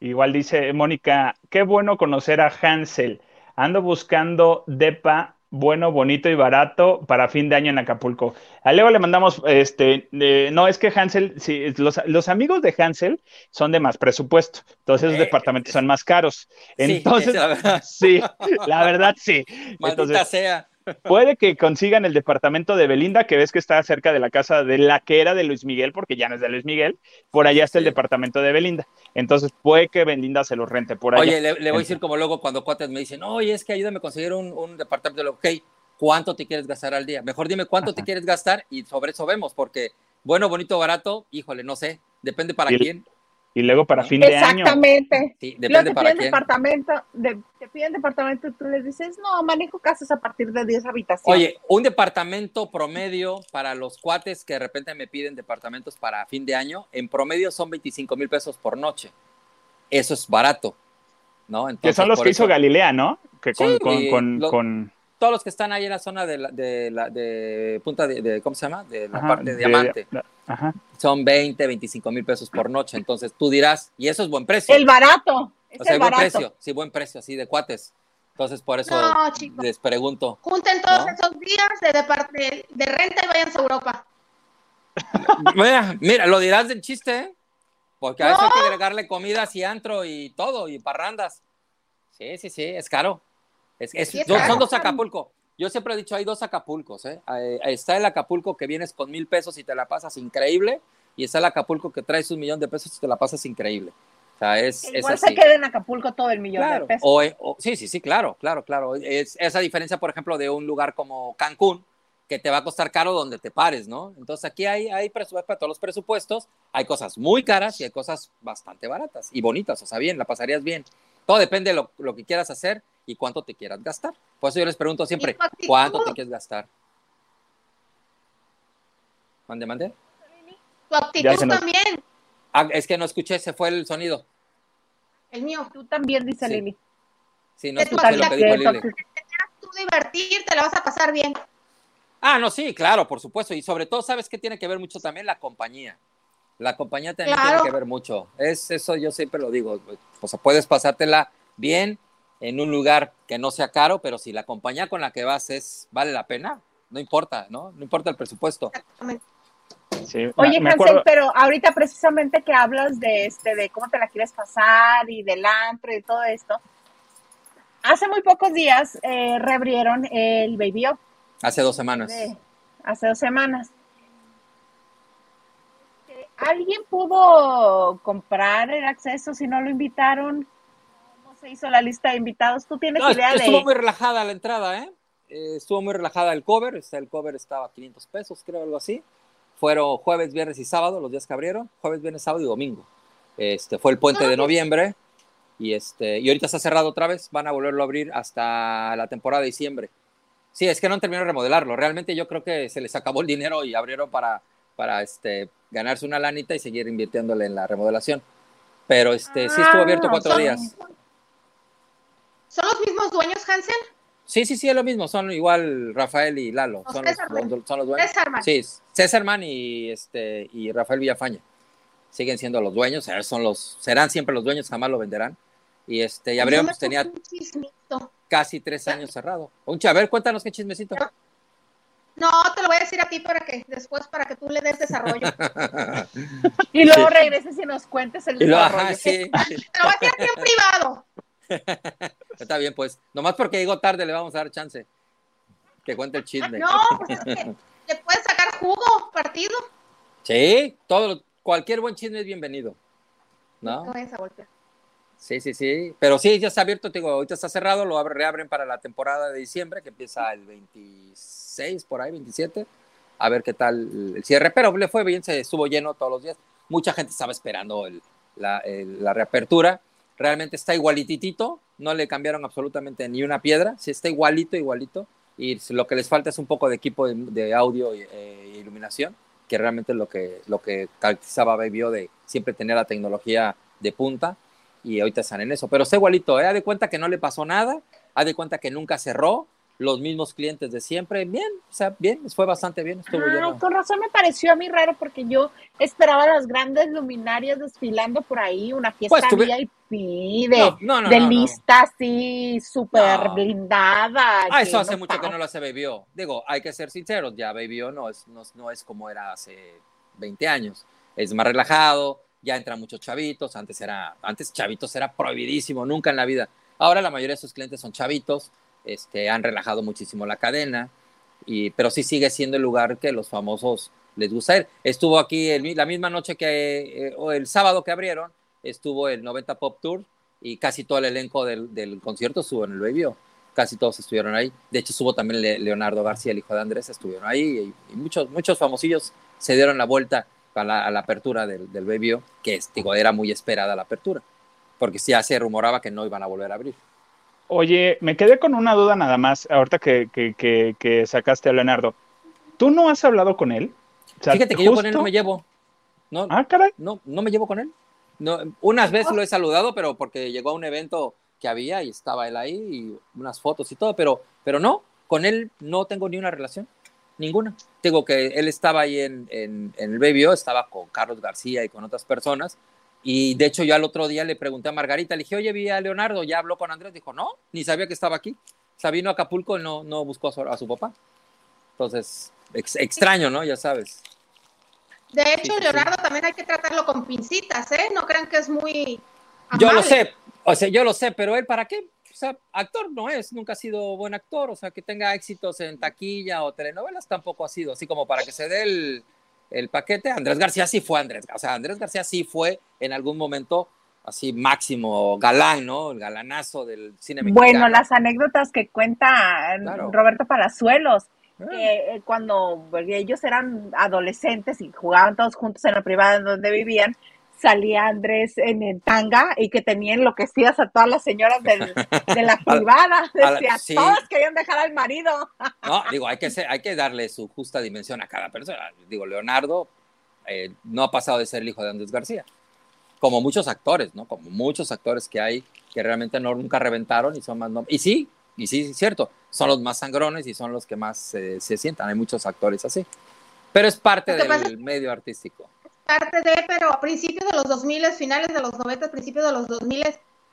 Igual dice Mónica, qué bueno conocer a Hansel. Ando buscando DEPA bueno, bonito y barato para fin de año en Acapulco. A Leo le mandamos, este, no, es que Hansel, sí, los, amigos de Hansel son de más presupuesto, entonces los eh, departamentos son más caros. Entonces, sí, la verdad sí. Maldita sea. Puede que consigan el departamento de Belinda, que ves que está cerca de la casa de la que era de Luis Miguel, porque ya no es de Luis Miguel. Por allá está el departamento de Belinda. Entonces puede que Belinda se lo rente por allá. Oye, le, voy a decir como luego cuando cuates me dicen, oye, es que ayúdame a conseguir un, departamento. Ok, ¿cuánto te quieres gastar al día? Mejor dime cuánto te quieres gastar y sobre eso vemos, porque bueno, bonito, barato, híjole, no sé, depende para quién. Y luego para fin de año. Exactamente. Sí, depende para quién. Departamento, te piden departamento y tú les dices, no, manejo casas a partir de 10 habitaciones. Oye, un departamento promedio para los cuates que de repente me piden departamentos para fin de año, en promedio son 25 mil pesos por noche. Eso es barato, ¿no? que son los que hizo Galilea, ¿no? Que con, con todos los que están ahí en la zona de, la, de, la, de punta de, ¿cómo se llama? De la parte de, diamante. Son 20, 25 mil pesos por noche. Entonces tú dirás, y eso es buen precio. El barato. o sea, buen precio, sí, buen precio, así de cuates. Entonces, por eso les pregunto. Junten todos esos días de, de, renta y vayan a Europa. mira, mira, lo dirás del chiste, ¿eh? Porque a veces hay que agregarle comidas y antro y todo, y parrandas. Sí, sí, sí, es caro son dos Acapulco. Yo siempre he dicho, hay dos Acapulcos. ¿eh? Está el Acapulco que vienes con mil pesos y te la pasas increíble, y está el Acapulco que traes un millón de pesos y te la pasas increíble. O sea, es, Igual se queda en Acapulco todo el millón de pesos. sí, sí, sí, claro, claro, claro. Es esa diferencia, por ejemplo, de un lugar como Cancún, que te va a costar caro donde te pares, ¿no? Entonces aquí hay, hay presupuesto para todos los presupuestos, hay cosas muy caras y hay cosas bastante baratas y bonitas, o sea, bien, la pasarías bien. Todo depende de lo, lo que quieras hacer y cuánto te quieras gastar. Por eso yo les pregunto siempre, ¿cuánto te quieres gastar? ¿Mande, mande? Tu actitud también. Ah, es que no escuché, se fue el sonido. El mío. Tú también, dice Lili. Sí, no escuché lo que dijo Lili. Te tú divertir, te la vas a pasar bien. Ah, no, sí, claro, por supuesto. Y sobre todo, ¿sabes qué tiene que ver mucho también? La compañía. La compañía también tiene que ver mucho. Es eso, yo siempre lo digo. O sea, puedes pasártela bien en un lugar que no sea caro, pero si la compañía con la que vas es vale la pena, no importa, ¿no? No importa el presupuesto. Oye, Hansel, pero ahorita precisamente que hablas de este, de cómo te la quieres pasar y del antro y todo esto, hace muy pocos días eh, reabrieron el Baby Hace dos semanas. hace dos semanas. ¿Alguien pudo comprar el acceso si no lo invitaron? Se hizo la lista de invitados? ¿Tú tienes idea de...? Estuvo muy relajada la entrada, ¿eh? ¿eh? Estuvo muy relajada el cover, el cover estaba a 500 pesos, creo, algo así. Fueron jueves, viernes y sábado, los días que abrieron, jueves, viernes, sábado y domingo. Este, fue el puente de noviembre y, este, y ahorita está cerrado otra vez, van a volverlo a abrir hasta la temporada de diciembre. Sí, es que no han terminado de remodelarlo, realmente yo creo que se les acabó el dinero y abrieron para, para este, ganarse una lanita y seguir invirtiéndole en la remodelación. Pero este, sí estuvo abierto ah, cuatro días. ¿Son los mismos dueños, Hansel? Sí, sí, sí, es lo mismo. Son igual Rafael y Lalo. son, los, son, los, dueños. César Sí, César Man y, este, y Rafael Villafaña. Siguen siendo los dueños. Son los, serán siempre los dueños, jamás lo venderán. Y este, ya pues tenía casi tres años cerrado. Un a ver, cuéntanos qué chismecito. No, te lo voy a decir a ti para que después para que tú le des desarrollo. y luego regreses y nos cuentes el desarrollo. sí, Te lo voy a decir aquí en privado. Está bien, pues. Nomás porque llegó tarde le vamos a dar chance. Que cuente el chisme. No, pues es que le puedes sacar jugo, partido. Sí, todo, cualquier buen chisme es bienvenido. ¿No? No Sí, sí, sí. Pero sí, ya está abierto, te digo, ahorita está cerrado, lo reabren para la temporada de diciembre, que empieza el 26, por ahí, 27. A ver qué tal el cierre. Pero le fue bien, se estuvo lleno todos los días. Mucha gente estaba esperando la, la reapertura realmente está igualititito, no le cambiaron absolutamente ni una piedra, sí está igualito, igualito, y lo que les falta es un poco de equipo de, audio e, iluminación, que realmente es lo que, lo que caracterizaba de siempre tener la tecnología de punta, y ahorita están en eso, pero está igualito, ¿eh? de cuenta que no le pasó nada, haz de cuenta que nunca cerró, los mismos clientes de siempre. Bien, o sea, bien, fue bastante bien. Estuvo ah, con razón me pareció a mí raro porque yo esperaba las grandes luminarias desfilando por ahí, una fiesta pues, VIP de, de lista así súper blindada. Ah, eso hace mucho que no lo hace Baby Digo, hay que ser sinceros, ya Baby no es, no, no es como era hace 20 años. Es más relajado, ya entran muchos chavitos. Antes era, antes chavitos era prohibidísimo, nunca en la vida. Ahora la mayoría de sus clientes son chavitos este, han relajado muchísimo la cadena, y, pero sí sigue siendo el lugar que los famosos les gusta ir. Estuvo aquí la misma noche que, eh, o el sábado que abrieron, estuvo el 90 Pop Tour y casi todo el elenco del, concierto estuvo en el Baby Casi todos estuvieron ahí. De hecho, estuvo también Leonardo García, el hijo de Andrés, estuvieron ahí y, muchos, muchos famosillos se dieron la vuelta a la, apertura del, del que digo, era muy esperada la apertura, porque ya se rumoraba que no iban a volver a abrir. Oye, me quedé con una duda nada más, ahorita que, que, que, sacaste a Leonardo. ¿Tú no has hablado con él? Fíjate que yo con él no me llevo. No, ah, caray. No, no me llevo con él. No, unas veces lo he saludado, pero porque llegó a un evento que había y estaba él ahí y unas fotos y todo, pero, pero no, con él no tengo ni una relación, ninguna. Tengo que él estaba ahí en, en, el BBO, estaba con Carlos García y con otras personas, y de hecho yo al otro día le pregunté a Margarita, le dije, oye, vi a Leonardo, ya habló con Andrés, dijo, no, ni sabía que estaba aquí. O sea, vino a Acapulco y no, no buscó a su, papá. Entonces, extraño, ¿no? Ya sabes. De hecho, Leonardo también hay que tratarlo con pincitas, ¿eh? No crean que es muy... Yo lo sé, o sea, yo lo sé, pero él para qué? O sea, actor no es, nunca ha sido buen actor, o sea, que tenga éxitos en taquilla o telenovelas tampoco ha sido, así como para que se dé el, el paquete. Andrés García sí fue Andrés, o sea, Andrés García sí fue en algún momento así máximo galán, ¿no? El galanazo del cine mexicano. Bueno, las anécdotas que cuenta Roberto Palazuelos, ah. eh, cuando ellos eran adolescentes y jugaban todos juntos en la privada en donde vivían, salía Andrés en el tanga y que tenía enloquecidas a todas las señoras de la privada. Decía, todas querían dejar al marido. No, digo, hay que, hay que darle su justa dimensión a cada persona. Digo, Leonardo eh, no ha pasado de ser el hijo de Andrés García. Como muchos actores, ¿no? Como muchos actores que hay que realmente no, nunca reventaron y son más... y sí, y sí, es cierto, son los más sangrones y son los que más eh, se sientan. Hay muchos actores así. Pero es parte del medio artístico parte de, pero a principios de los 2000, finales de los 90, principios de los 2000,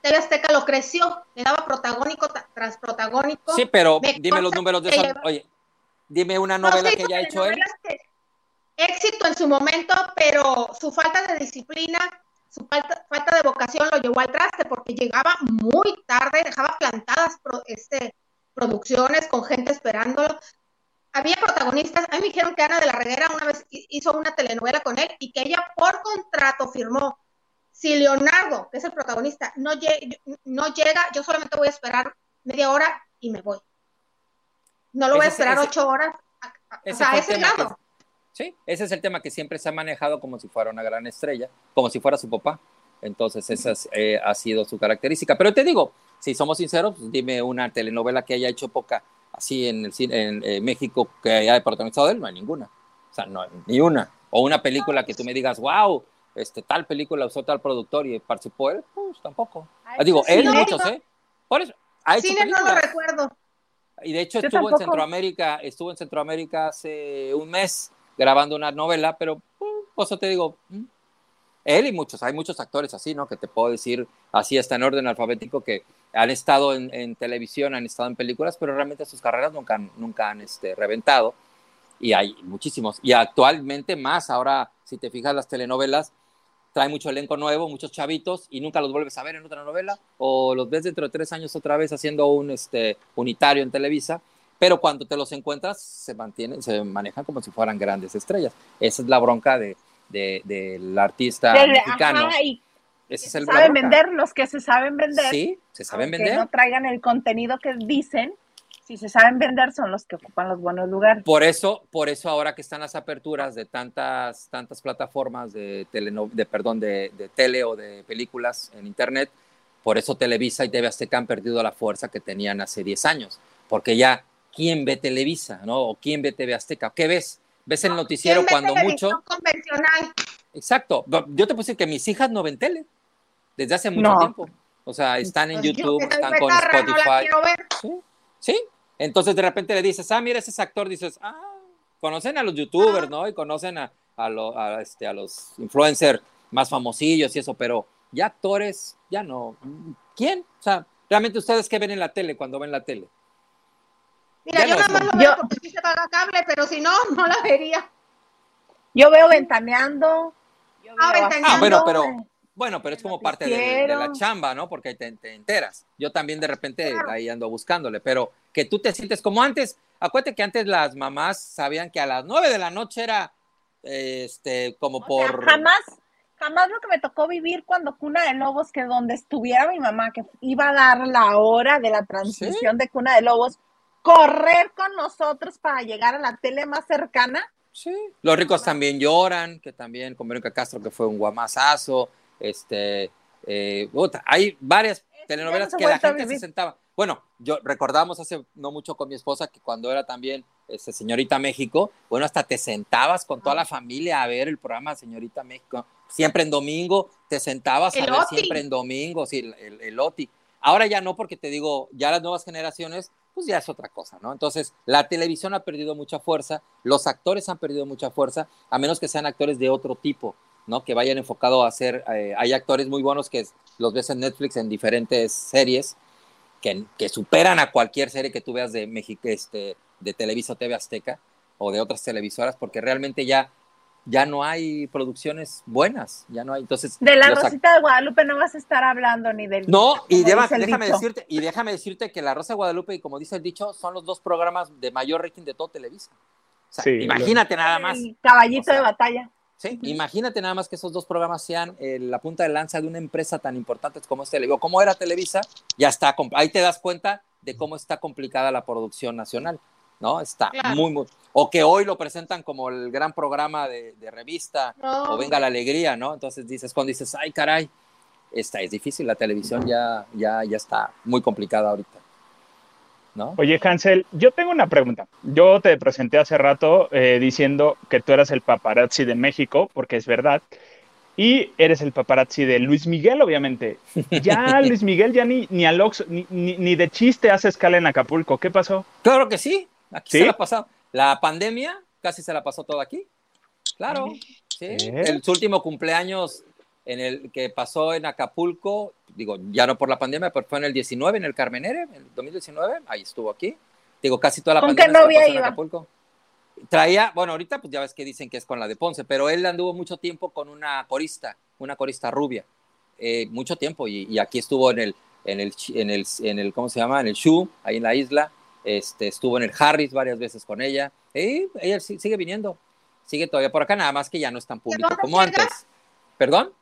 TV Azteca lo creció, le daba protagónico tras protagónico. Sí, pero dime los números de esa, oye, dime una novela que haya hecho él. éxito en su momento, pero su falta de disciplina, su falta, falta de vocación lo llevó al traste porque llegaba muy tarde, dejaba plantadas este, producciones con gente esperándolo había protagonistas, a mí me dijeron que Ana de la Reguera una vez hizo una telenovela con él y que ella por contrato firmó, si Leonardo, que es el protagonista, no, no llega, yo solamente voy a esperar media hora y me voy. No lo voy a esperar ocho horas. o sea, ese lado. sí, ese es el tema que siempre se ha manejado como si fuera una gran estrella, como si fuera su papá. Entonces, esa eh, ha sido su característica. Pero te digo, si somos sinceros, pues, dime una telenovela que haya hecho poca así en, el, en eh, México que haya protagonizado él, no hay ninguna. O sea, no, ni una. O una película que tú me digas, wow, este, tal película usó tal productor y participó él, pues tampoco. Ah, digo, él y muchos, ¿eh? Por eso, Cine no lo recuerdo. Y de hecho estuvo en Centroamérica, estuvo en Centroamérica hace un mes grabando una novela, pero pues eso te digo, él y muchos, hay muchos actores así, ¿no? Que te puedo decir, así está en orden alfabético, que han estado en, televisión, han estado en películas, pero realmente sus carreras nunca han, nunca han este, reventado. Y hay muchísimos. Y actualmente más, ahora, si te fijas, las telenovelas trae mucho elenco nuevo, muchos chavitos, y nunca los vuelves a ver en otra novela, o los ves dentro de tres años otra vez haciendo un este, unitario en Televisa, pero cuando te los encuentras se mantienen, se manejan como si fueran grandes estrellas. Esa es la bronca de, del artista mexicano. Ese es el saben vender los que se saben vender. Sí, se saben vender. no traigan el contenido que dicen. Si se saben vender son los que ocupan los buenos lugares. Por eso, por eso ahora que están las aperturas de tantas, tantas plataformas de, de perdón, de, de, tele o de películas en internet, por eso Televisa y TV Azteca han perdido la fuerza que tenían hace 10 años. Porque ya, ¿quién ve Televisa? ¿no? ¿O quién ve TV Azteca? ¿Qué ves? ves el noticiero cuando mucho. convencional. Exacto. Yo te puse que mis hijas no ven tele desde hace mucho tiempo. O sea, están en pues YouTube, están con Spotify. ¿Sí? ¿Sí? Entonces de repente le dices, ah, mira, ese es actor, dices, ah, conocen a los youtubers, ah. ¿no? Y conocen a, a, este, a los influencers más famosillos y eso, pero ya actores, ya no. ¿Quién? O sea, realmente ustedes qué ven en la tele cuando ven la tele. Mira, yo nada más lo veo porque sí se paga cable, pero si no, no la vería. Yo veo ventaneando. ah, ventaneando. Ah, bueno, pero, bueno, pero es como parte de, la chamba, ¿no? Porque te, enteras. Yo también de repente ahí ando buscándole, pero que tú te sientes como antes. Acuérdate que antes las mamás sabían que a las nueve de la noche era, este, como por... jamás, jamás lo que me tocó vivir cuando Cuna de Lobos, que donde estuviera mi mamá, que iba a dar la hora de la transmisión de Cuna de Lobos, correr con nosotros para llegar a la tele más cercana. Sí, los ricos también lloran, que también con Verónica Castro, que fue un guamazazo. Este, eh, hay varias telenovelas que la gente se sentaba. Bueno, yo recordamos hace no mucho con mi esposa que cuando era también este, Señorita México, bueno, hasta te sentabas con toda la familia a ver el programa Señorita México, siempre en domingo, te sentabas a ver siempre en domingo, sí, el, el, OTI. Ahora ya no, porque te digo, ya las nuevas generaciones, pues ya es otra cosa, ¿no? Entonces, la televisión ha perdido mucha fuerza, los actores han perdido mucha fuerza, a menos que sean actores de otro tipo, ¿no? Que vayan enfocado a hacer, eh, hay actores muy buenos que los ves en Netflix en diferentes series, que, que superan a cualquier serie que tú veas de México, este, de Televisa TV Azteca o de otras televisoras, porque realmente ya ya no hay producciones buenas, ya no hay. Entonces, de la Rosita de Guadalupe no vas a estar hablando ni del. No, y déjame decirte, y déjame decirte que la Rosa de Guadalupe, y como dice el dicho, son los dos programas de mayor rating de todo Televisa. O sea, imagínate nada más. caballito de batalla. Sí, imagínate nada más que esos dos programas sean eh, la punta de lanza de una empresa tan importante como es Televisa. Como era Televisa, ya está. Ahí te das cuenta de cómo está complicada la producción nacional. ¿no? Está muy, muy... O que hoy lo presentan como el gran programa de, revista, o Venga la Alegría, ¿no? Entonces dices, cuando dices, ay, caray, esta es difícil, la televisión ya, ya, ya está muy complicada ahorita. ¿No? Oye, Hansel, yo tengo una pregunta. Yo te presenté hace rato eh, diciendo que tú eras el paparazzi de México, porque es verdad, y eres el paparazzi de Luis Miguel, obviamente. Ya Luis Miguel ya ni, ni, ni, ni de chiste hace escala en Acapulco. ¿Qué pasó? Claro que sí. Aquí se la ha pasado. La pandemia casi se la pasó todo aquí. Claro. Sí. El, su último cumpleaños en el que pasó en Acapulco, digo, ya no por la pandemia, pero fue en el 19, en el Carmenere, en el 2019, ahí estuvo aquí. Digo, casi toda la ¿Con pandemia pasó en Acapulco. Traía, bueno, ahorita pues ya ves que dicen que es con la de Ponce, pero él anduvo mucho tiempo con una corista, una corista rubia, eh, mucho tiempo, y, aquí estuvo en el, en el, en el, en el, ¿cómo se llama? En el Shu, ahí en la isla, este, estuvo en el Harris varias veces con ella. Y ella sigue viniendo. Sigue todavía por acá, nada más que ya no es tan público como antes. ¿Perdón?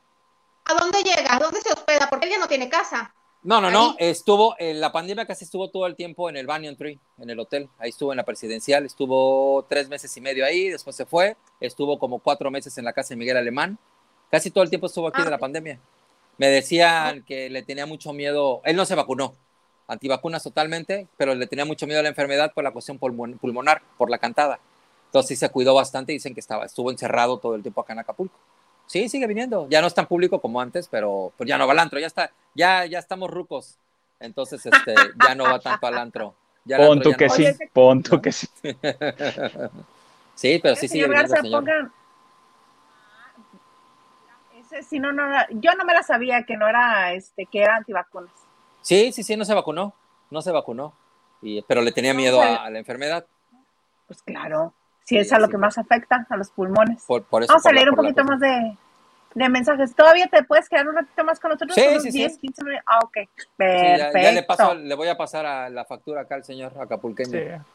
¿A dónde llega? ¿A dónde se hospeda? Porque ella no tiene casa. No, no, no. Estuvo, en la pandemia casi estuvo todo el tiempo en el Banyan Tree, en el hotel. Ahí estuvo en la presidencial. Estuvo tres meses y medio ahí. Después se fue. Estuvo como cuatro meses en la casa de Miguel Alemán. Casi todo el tiempo estuvo aquí de la ah. pandemia. Me decían que le tenía mucho miedo. Él no se vacunó antivacunas totalmente, pero le tenía mucho miedo a la enfermedad por la cuestión pulmonar, por la cantada. Entonces sí se cuidó bastante, dicen que estaba, estuvo encerrado todo el tiempo acá en Acapulco. Sí, sigue viniendo. Ya no es tan público como antes, pero pues ya no va al antro, ya está, ya, ya estamos rucos. Entonces, este, ya no va tanto al antro. Ya pon tú que sí, pon tú que sí. sí, pero sí sigue viniendo, señor. Ese, si no, no, yo no me la sabía que no era, este, que era antivacunas. Sí, sí, sí, no se vacunó, no se vacunó, y, pero le tenía miedo a, la enfermedad. Pues claro, si es a lo que más afecta, a los pulmones. Vamos a leer un poquito más de, mensajes. ¿Todavía te puedes quedar un ratito más con nosotros? Sí, sí, 10, 15 minutos. Ah, ok. Perfecto. ya, le, paso, le voy a pasar a la factura acá al señor acapulqueño.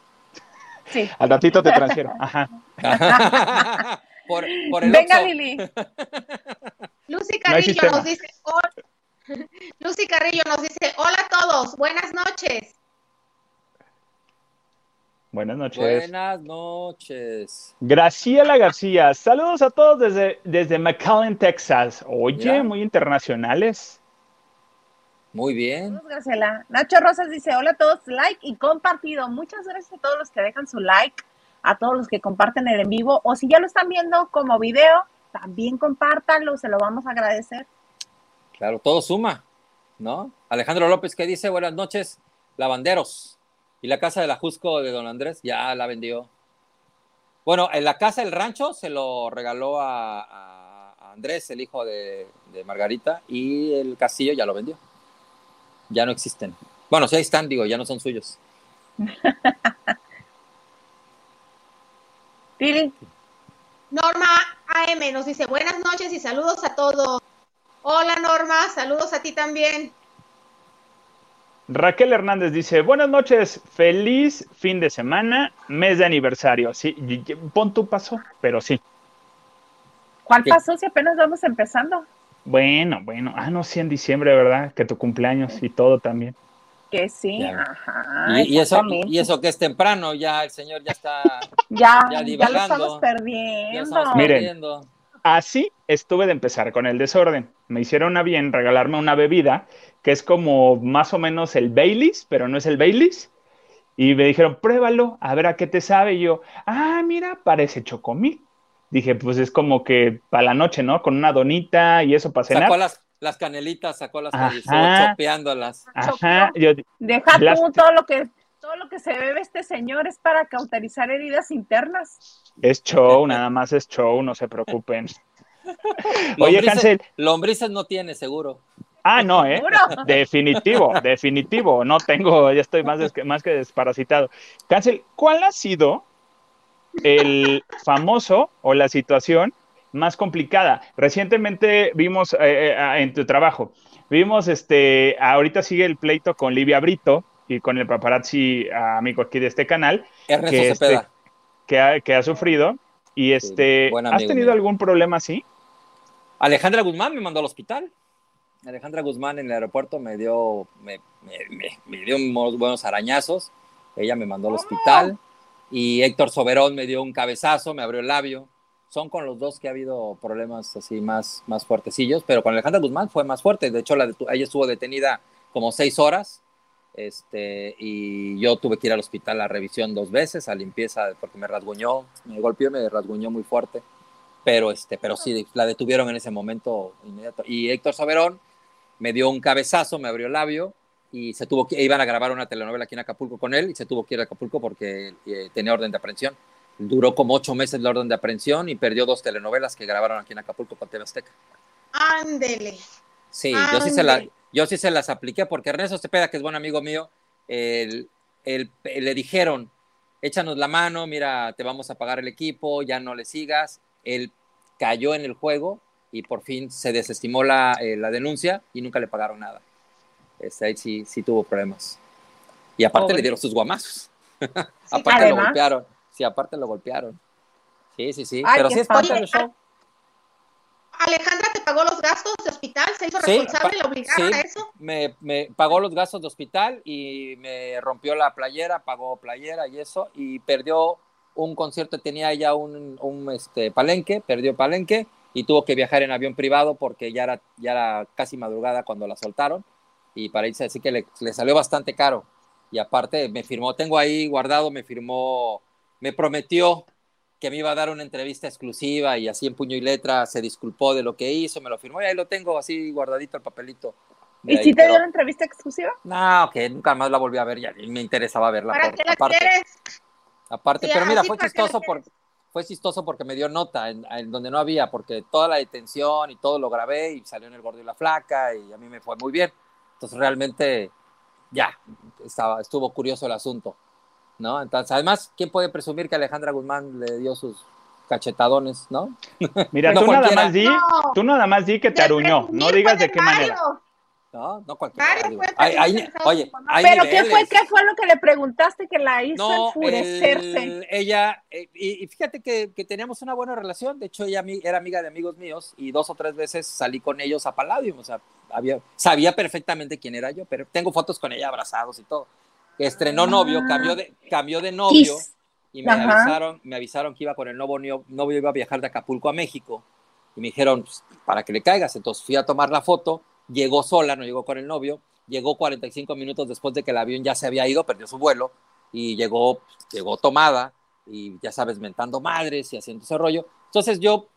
Sí. Al ratito te transfiero. Ajá. por, por el Venga, Lili. Lucy Carrillo nos dice, Lucy Carrillo nos dice, hola a todos, buenas noches. Buenas noches. Buenas noches. Graciela García, saludos a todos desde, desde McAllen, Texas. Oye, muy internacionales. Muy bien. Graciela. Nacho Rosas dice, hola a todos, like y compartido. Muchas gracias a todos los que dejan su like, a todos los que comparten el en vivo, o si ya lo están viendo como video, también compártanlo, se lo vamos a agradecer. Claro, todo suma, ¿no? Alejandro López que dice, buenas noches, lavanderos. Y la casa de la Jusco de don Andrés ya la vendió. Bueno, en la casa del rancho se lo regaló a, Andrés, el hijo de, Margarita, y el castillo ya lo vendió. Ya no existen. Bueno, sí ahí están, digo, ya no son suyos. Pili. Norma AM nos dice buenas noches y saludos a todos. Hola Norma, saludos a ti también. Raquel Hernández dice, buenas noches, feliz fin de semana, mes de aniversario. Sí, pon tu paso, pero sí. ¿Cuál pasó si apenas vamos empezando? Bueno, bueno, ah, no, sí, en diciembre, ¿verdad? Que tu cumpleaños y todo también. Que sí, ajá. Y, eso, y eso que es temprano, ya el señor ya está ya, ya, ya lo estamos perdiendo. Miren, así estuve de empezar con el desorden. Me hicieron a bien regalarme una bebida que es como más o menos el Baileys, pero no es el Baileys. Y me dijeron, pruébalo, a ver a qué te sabe. Y yo, ah, mira, parece chocomil. Dije, pues es como que para la noche, ¿no? Con una donita y eso para cenar. Sacó las, las canelitas, sacó las canelitas, chopeándolas. Ajá. Deja tú todo lo que todo lo que se bebe este señor es para cauterizar heridas internas. Es show, nada más es show, no se preocupen. Oye, Cancel. Lombrices no tiene, seguro. Ah, no, ¿eh? Definitivo, definitivo. No tengo, ya estoy más, más que desparasitado. Cancel, ¿cuál ha sido el famoso o la situación más complicada? Recientemente vimos eh, eh, en tu trabajo, vimos, este, ahorita sigue el pleito con Livia Brito y con el paparazzi amigo aquí de este canal. que, este, que, ha, que ha sufrido. Y este, ¿has tenido algún problema así? Alejandra Guzmán me mandó al hospital. Alejandra Guzmán en el aeropuerto me dio, me, dio unos buenos arañazos. Ella me mandó al hospital. Y Héctor Soberón me dio un cabezazo, me abrió el labio. Son con los dos que ha habido problemas así más, más fuertecillos, pero con Alejandra Guzmán fue más fuerte. De hecho, la ella estuvo detenida como seis horas. Este, y yo tuve que ir al hospital a revisión dos veces, a limpieza, porque me rasguñó, me golpeó, me rasguñó muy fuerte pero este, pero sí, la detuvieron en ese momento inmediato. Y Héctor Soberón me dio un cabezazo, me abrió el labio y se tuvo que, iban a grabar una telenovela aquí en Acapulco con él y se tuvo que ir a Acapulco porque eh, tenía orden de aprehensión. Duró como ocho meses la orden de aprehensión y perdió dos telenovelas que grabaron aquí en Acapulco con TV Azteca. Ándele. Sí, yo sí, se la, yo sí se las apliqué porque Ernesto Cepeda, que es buen amigo mío, el, le dijeron, échanos la mano, mira, te vamos a pagar el equipo, ya no le sigas él cayó en el juego y por fin se desestimó la, eh, denuncia y nunca le pagaron nada. Este, ahí sí, sí tuvo problemas. Y aparte le dieron sus guamazos. aparte lo golpearon. Sí, aparte lo golpearon. Sí, sí, sí. Pero sí es parte del show. Alejandra te pagó los gastos de hospital, se hizo responsable, le obligaron a eso. Me, me pagó los gastos de hospital y me rompió la playera, pagó playera y eso, y perdió un concierto, tenía ella un, un este, palenque, perdió palenque y tuvo que viajar en avión privado porque ya era, ya era casi madrugada cuando la soltaron y para irse así que le, le, salió bastante caro. Y aparte me firmó, tengo ahí guardado, me firmó, me prometió que me iba a dar una entrevista exclusiva y así en puño y letra se disculpó de lo que hizo, me lo firmó y ahí lo tengo así guardadito el papelito. ¿Y si te dio una entrevista exclusiva? No, que nunca más la volví a ver, ya me interesaba verla. ¿Para qué la quieres? Aparte, pero mira, fue chistoso porque fue chistoso porque me dio nota en, donde no había, porque toda la detención y todo lo grabé y salió en el gordo y la flaca y a mí me fue muy bien. Entonces realmente ya estaba, estuvo curioso el asunto, ¿no? Entonces, además, ¿quién puede presumir que Alejandra Guzmán le dio sus cachetadones, ¿no? Mira, tú, nada más di, tú nada más di que te aruñó, no digas de qué manera. No, no cualquiera. oye, pero ¿qué fue, ¿qué fue lo que le preguntaste que la hizo enfurecerse? ella, eh, y, fíjate que, que, teníamos una buena relación. De hecho, ella era amiga de amigos míos y dos o tres veces salí con ellos a Palladium. O sea, había, sabía perfectamente quién era yo, pero tengo fotos con ella abrazados y todo. Estrenó novio, ah. cambió de, cambió de novio y me avisaron, me avisaron que iba con el novio, novio, iba a viajar de Acapulco a México. Y me dijeron, pues, para que le caigas. Entonces fui a tomar la foto llegó sola, no llegó con el novio, llegó 45 minutos después de que el avión ya se había ido, perdió su vuelo y llegó, llegó tomada y ya sabes, mentando madres y haciendo ese rollo. Entonces yo,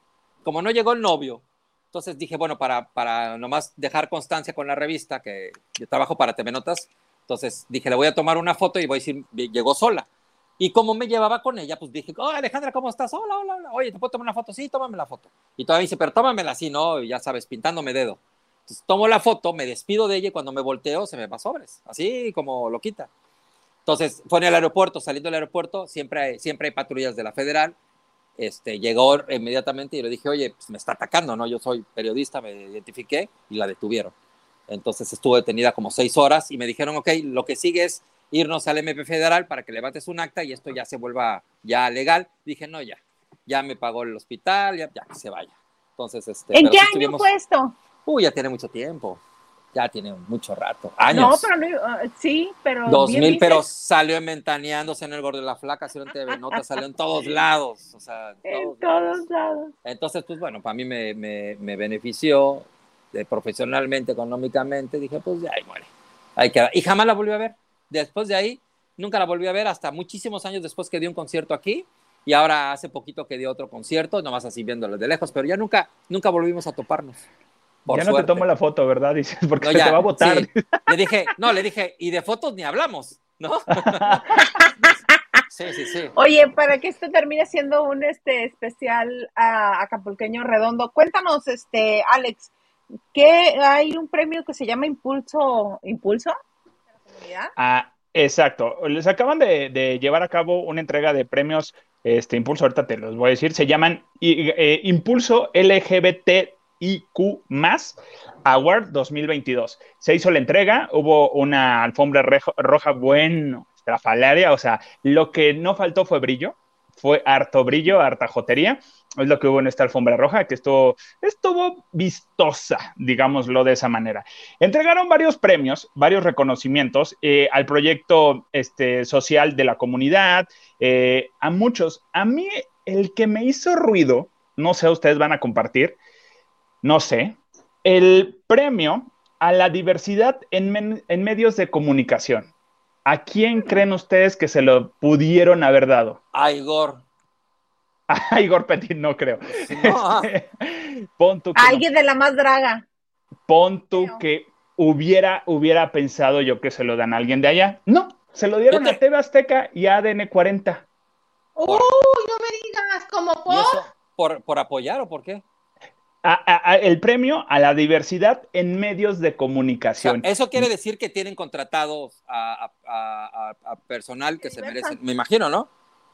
como no llegó el novio, entonces dije, bueno, para, para nomás dejar constancia con la revista, que yo trabajo para TV Notas, entonces dije, le voy a tomar una foto y voy a decir, llegó sola. Y como me llevaba con ella, pues dije, oh, Alejandra, ¿cómo estás? Hola, hola, hola. Oye, ¿te puedo tomar una foto? Sí, tómame la foto. Y todavía dice, pero tómamela así, ¿no? ya sabes, pintándome dedo. Entonces tomo la foto, me despido de ella y cuando me volteo se me va sobres, así como lo quita. Entonces fue en el aeropuerto, saliendo del aeropuerto, siempre hay, siempre hay patrullas de la federal. Este, llegó inmediatamente y le dije, oye, pues me está atacando, ¿no? Yo soy periodista, me identifiqué y la detuvieron. Entonces estuvo detenida como seis horas y me dijeron, ok, lo que sigue es irnos al MP federal para que levantes un acta y esto ya se vuelva ya legal. Dije, no, ya, ya me pagó el hospital, ya, ya que se vaya. Entonces, este, ¿En qué año fue esto? Uy, ya tiene mucho tiempo. ya tiene mucho rato, años. No, pero uh, sí, pero. 2000, pero salió Mentaneándose en el borde de la flaca, salió en TV Nota, salió en todos lados. O sea, en todos, lados. Entonces, pues bueno, para mí me, me, me benefició de, profesionalmente, económicamente. Dije, pues ya, ahí muere. Ahí queda. Y jamás la volví a ver. Después de ahí, nunca la volví a ver hasta muchísimos años después que dio un concierto aquí. Y ahora hace poquito que dio otro concierto, nomás así viéndolo de lejos, pero ya nunca, nunca volvimos a toparnos ya no te tomo la foto, ¿verdad? Dices, porque se te va a votar. Le dije, no, le dije, y de fotos ni hablamos, ¿no? sí, sí, sí. Oye, para que esto termine siendo un este especial a Acapulqueño Redondo, cuéntanos, este, Alex, que hay un premio que se llama Impulso, ¿Impulso? Ah, exacto. Les acaban de, llevar a cabo una entrega de premios este impulso, ahorita te los voy a decir, se llaman eh, Impulso LGBT IQ más Award 2022. Se hizo la entrega, hubo una alfombra roja, bueno, estrafalaria, o sea, lo que no faltó fue brillo, fue harto brillo, harta jotería, es lo que hubo en esta alfombra roja, que estuvo, estuvo vistosa, digámoslo de esa manera. Entregaron varios premios, varios reconocimientos eh, al proyecto este, social de la comunidad, eh, a muchos. A mí, el que me hizo ruido, no sé, ustedes van a compartir, no sé, el premio a la diversidad en, medios de comunicación. ¿A quién creen ustedes que se lo pudieron haber dado? A Igor. A Igor Petit, no creo. No. Alguien de la más draga. Pon tú que hubiera, hubiera pensado yo que se lo dan a alguien de allá. No, se lo dieron a TV Azteca y a ADN 40. Uy, no me digas, ¿cómo por? ¿Por, ¿Por apoyar o por qué? El premio a la diversidad en medios de comunicación. eso quiere decir que tienen contratados a, personal que se merecen, me imagino, ¿no?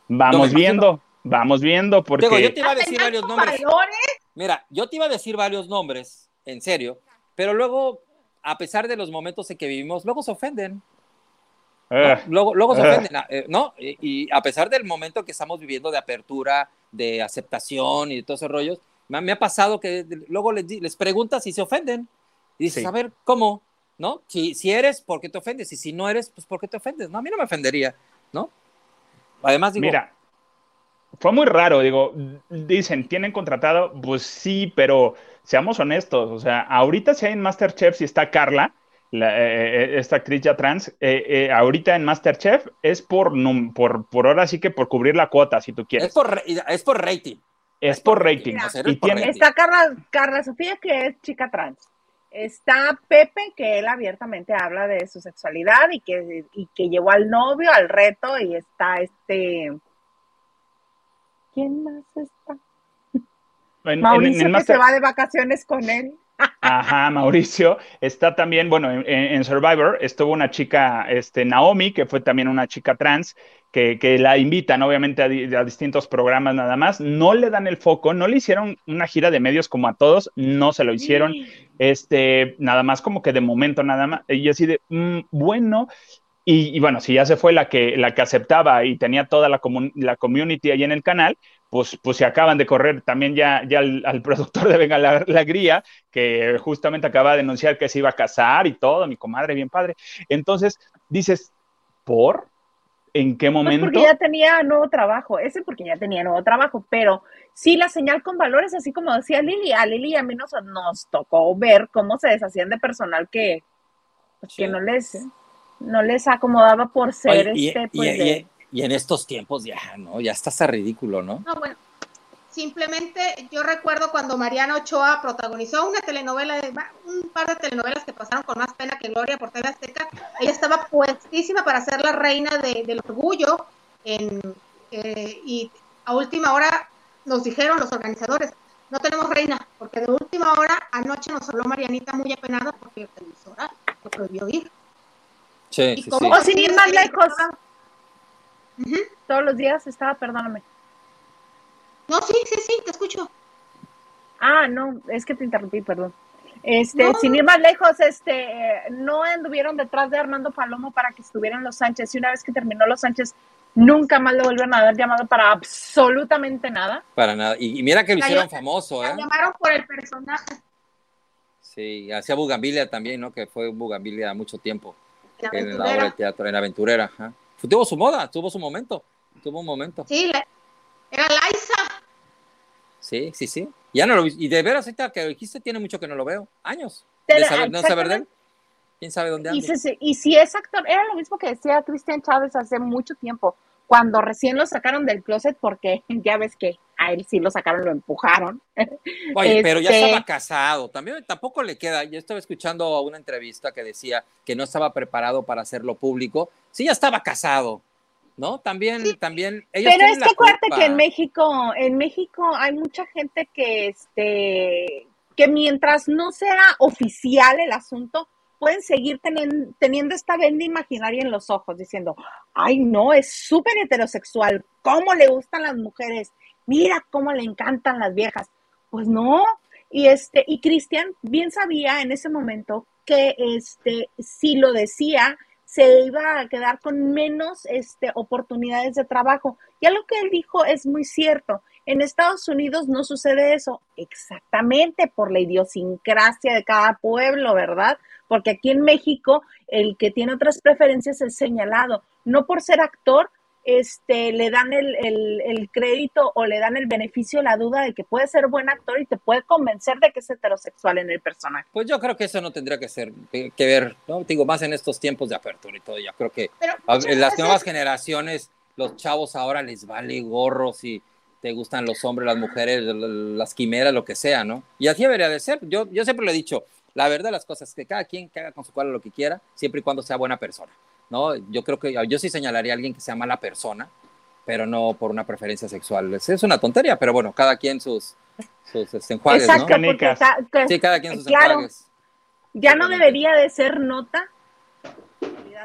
Vamos viendo, vamos viendo, porque... yo te iba a decir varios nombres. Mira, yo te iba a decir varios nombres, en serio, pero luego, a pesar de los momentos en que vivimos, luego se ofenden. Eh. Luego, luego, se eh. ofenden, eh, ¿no? Y, a pesar del momento que estamos viviendo de apertura, de aceptación y de todos esos rollos, me ha pasado que luego les, les preguntas y se ofenden. Y dices, a ver, ¿cómo? ¿No? Si, si eres, ¿por qué te ofendes? Y si no eres, pues ¿por qué te ofendes? No, a mí no me ofendería, ¿no? Además, digo... Mira, fue muy raro, digo, dicen, ¿tienen contratado? Pues sí, pero seamos honestos, o sea, ahorita si hay en Masterchef, si está Carla, la, eh, eh, esta actriz ya trans, eh, ahorita en Masterchef es por, por, por ahora sí que por cubrir la cuota, si tú quieres. Es por, es por rating. Es por rating. Está Carla, Carla Sofía, que es chica trans. Está Pepe, que él abiertamente habla de su sexualidad y que, y que llevó al novio al reto. Y está este. ¿Quién más está? Mauricio, que se va de vacaciones con él. Ajá, Mauricio. Está también, bueno, en, Survivor estuvo una chica, este, Naomi, que fue también una chica trans, que, la invitan obviamente a, distintos programas nada más. No le dan el foco, no le hicieron una gira de medios como a todos, no se lo hicieron. Este, nada más como que de momento nada más. Y así de, mm, bueno, y, bueno, si ya se fue la que, la que aceptaba y tenía toda la, la community ahí en el canal, pues, pues se acaban de correr también ya, ya al, productor de Venga la Alegría, que justamente acaba de denunciar que se iba a casar y todo, mi comadre, bien padre. Entonces, dices, ¿por? ¿En qué momento? Pues porque ya tenía nuevo trabajo, ese porque ya tenía nuevo trabajo, pero sí la señal con valores, así como decía Lili, a Lili y a mí nos, nos tocó ver cómo se deshacían de personal que, pues, que no les no les acomodaba por ser este, pues, y en estos tiempos ya, ¿no? Ya está hasta ridículo, ¿no? No, bueno. Simplemente yo recuerdo cuando Mariana Ochoa protagonizó una telenovela, de, un par de telenovelas que pasaron con más pena que gloria por TV Azteca. Ella estaba puestísima para ser la reina del orgullo. En, eh, y a última hora nos dijeron los organizadores, no tenemos reina, porque de última hora anoche nos habló Marianita muy apenada porque el televisora lo prohibió ir. Sí, sí, sí. O sin ir más lejos. Todos los días estaba, perdóname. No, sí, sí, sí, te escucho. Ah, no, es que te interrumpí, perdón. Este, sin ir más lejos, este, no anduvieron detrás de Armando Palomo para que estuvieran los Sánchez. Y una vez que terminó los Sánchez, nunca más le volvieron a haber llamado para absolutamente nada. Para nada. Y, mira que lo hicieron famoso, ¿eh? llamaron por el personaje. Sí, hacía Bugambilia también, ¿no? Que fue Bugambilia mucho tiempo. En la obra de teatro, en Aventurera. Tuvo su moda, tuvo su momento. Tuvo un momento. Sí, era Liza. Sí, sí, sí. Ya no lo Y de veras, ahorita que dijiste, tiene mucho que no lo veo. Años. De saber, no saber de él. ¿Quién sabe dónde anda? Y, si es actor, era lo mismo que decía Cristian Chávez hace mucho tiempo, cuando recién lo sacaron del closet, porque ya ves que a él sí lo sacaron, lo empujaron. Oye, pero ya este estaba casado, también tampoco le queda, yo estaba escuchando una entrevista que decía que no estaba preparado para hacerlo público, sí ya estaba casado, ¿no? También, también. Ellos pero es que acuérdate que en México, en México hay mucha gente que, este, que mientras no sea oficial el asunto, pueden seguir teniendo, esta venda imaginaria en los ojos, diciendo, ay, no, es súper heterosexual, ¿cómo le gustan las mujeres? Mira cómo le encantan las viejas. Pues no, y este, y Cristian bien sabía en ese momento que este, si lo decía, se iba a quedar con menos este, oportunidades de trabajo. Ya lo que él dijo es muy cierto. En Estados Unidos no sucede eso exactamente por la idiosincrasia de cada pueblo, ¿verdad? Porque aquí en México el que tiene otras preferencias es señalado, no por ser actor, este, le dan el, el, crédito o le dan el beneficio la duda de que puede ser buen actor y te puede convencer de que es heterosexual en el personaje. Pues yo creo que eso no tendría que ser que ver, ¿no? Digo, más en estos tiempos de apertura y todo, ya creo que en las nuevas generaciones, los chavos ahora les vale gorro si te gustan los hombres, las mujeres, las quimeras, lo que sea, ¿no? Y así debería de ser. Yo, yo siempre le he dicho, la verdad de las cosas es que cada quien que haga con su cual lo que quiera, siempre y cuando sea buena persona. ¿No? Yo creo que yo sí señalaría a alguien que sea mala persona, pero no por una preferencia sexual. Es, una tontería, pero bueno, cada quien sus, sus este, enjuagues, Exacto, ¿no? sí, cada quien sus claro, Ya no debería de ser nota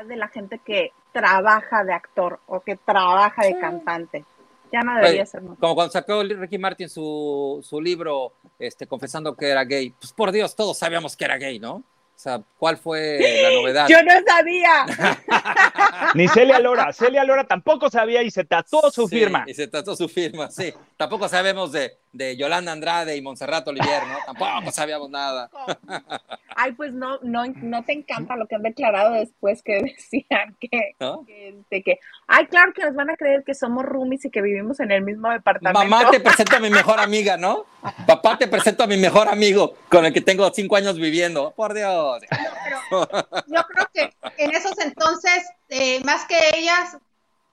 de la gente que trabaja de actor o que trabaja de cantante. Ya no debería ser nota. Como cuando sacó Ricky Martin su, su libro este, confesando que era gay. Pues por Dios, todos sabíamos que era gay, ¿no? O sea, ¿cuál fue la novedad? Yo no sabía. Ni Celia Lora. Celia Lora tampoco sabía y se tatuó su firma. Y se tatuó su firma, sí. Tampoco sabemos de, de Yolanda Andrade y Montserrat Olivier, ¿no? Tampoco sabíamos nada. Ay, pues no, no, no te encanta lo que han declarado después que decían que, que, este, que, ay, claro que nos van a creer que somos roomies y que vivimos en el mismo departamento. Mamá te presento a mi mejor amiga, ¿no? Papá te presento a mi mejor amigo con el que tengo cinco años viviendo. Por Dios. yo creo que en esos entonces, eh, más que ellas,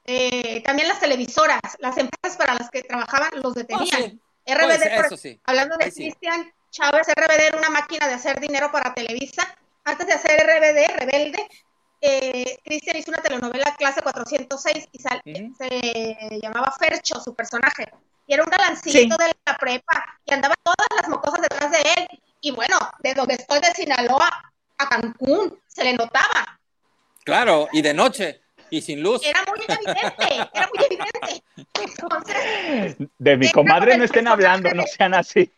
eh, también las televisoras, las empresas para las que trabajaban los detenían. Oh, RBD, hablando de Cristian Chávez, RBD era una máquina de hacer dinero para Televisa. Antes de hacer RBD, Rebelde, eh, Cristian hizo una telenovela clase 406 y se llamaba Fercho, su personaje. Y era un galancito de la prepa y andaban todas las mocosas detrás de él. Y bueno, de donde estoy de Sinaloa a Cancún, se le notaba. Claro, y de noche y sin luz. Era muy evidente, era muy evidente. Entonces, de mi comadre no estén hablando, no sean así.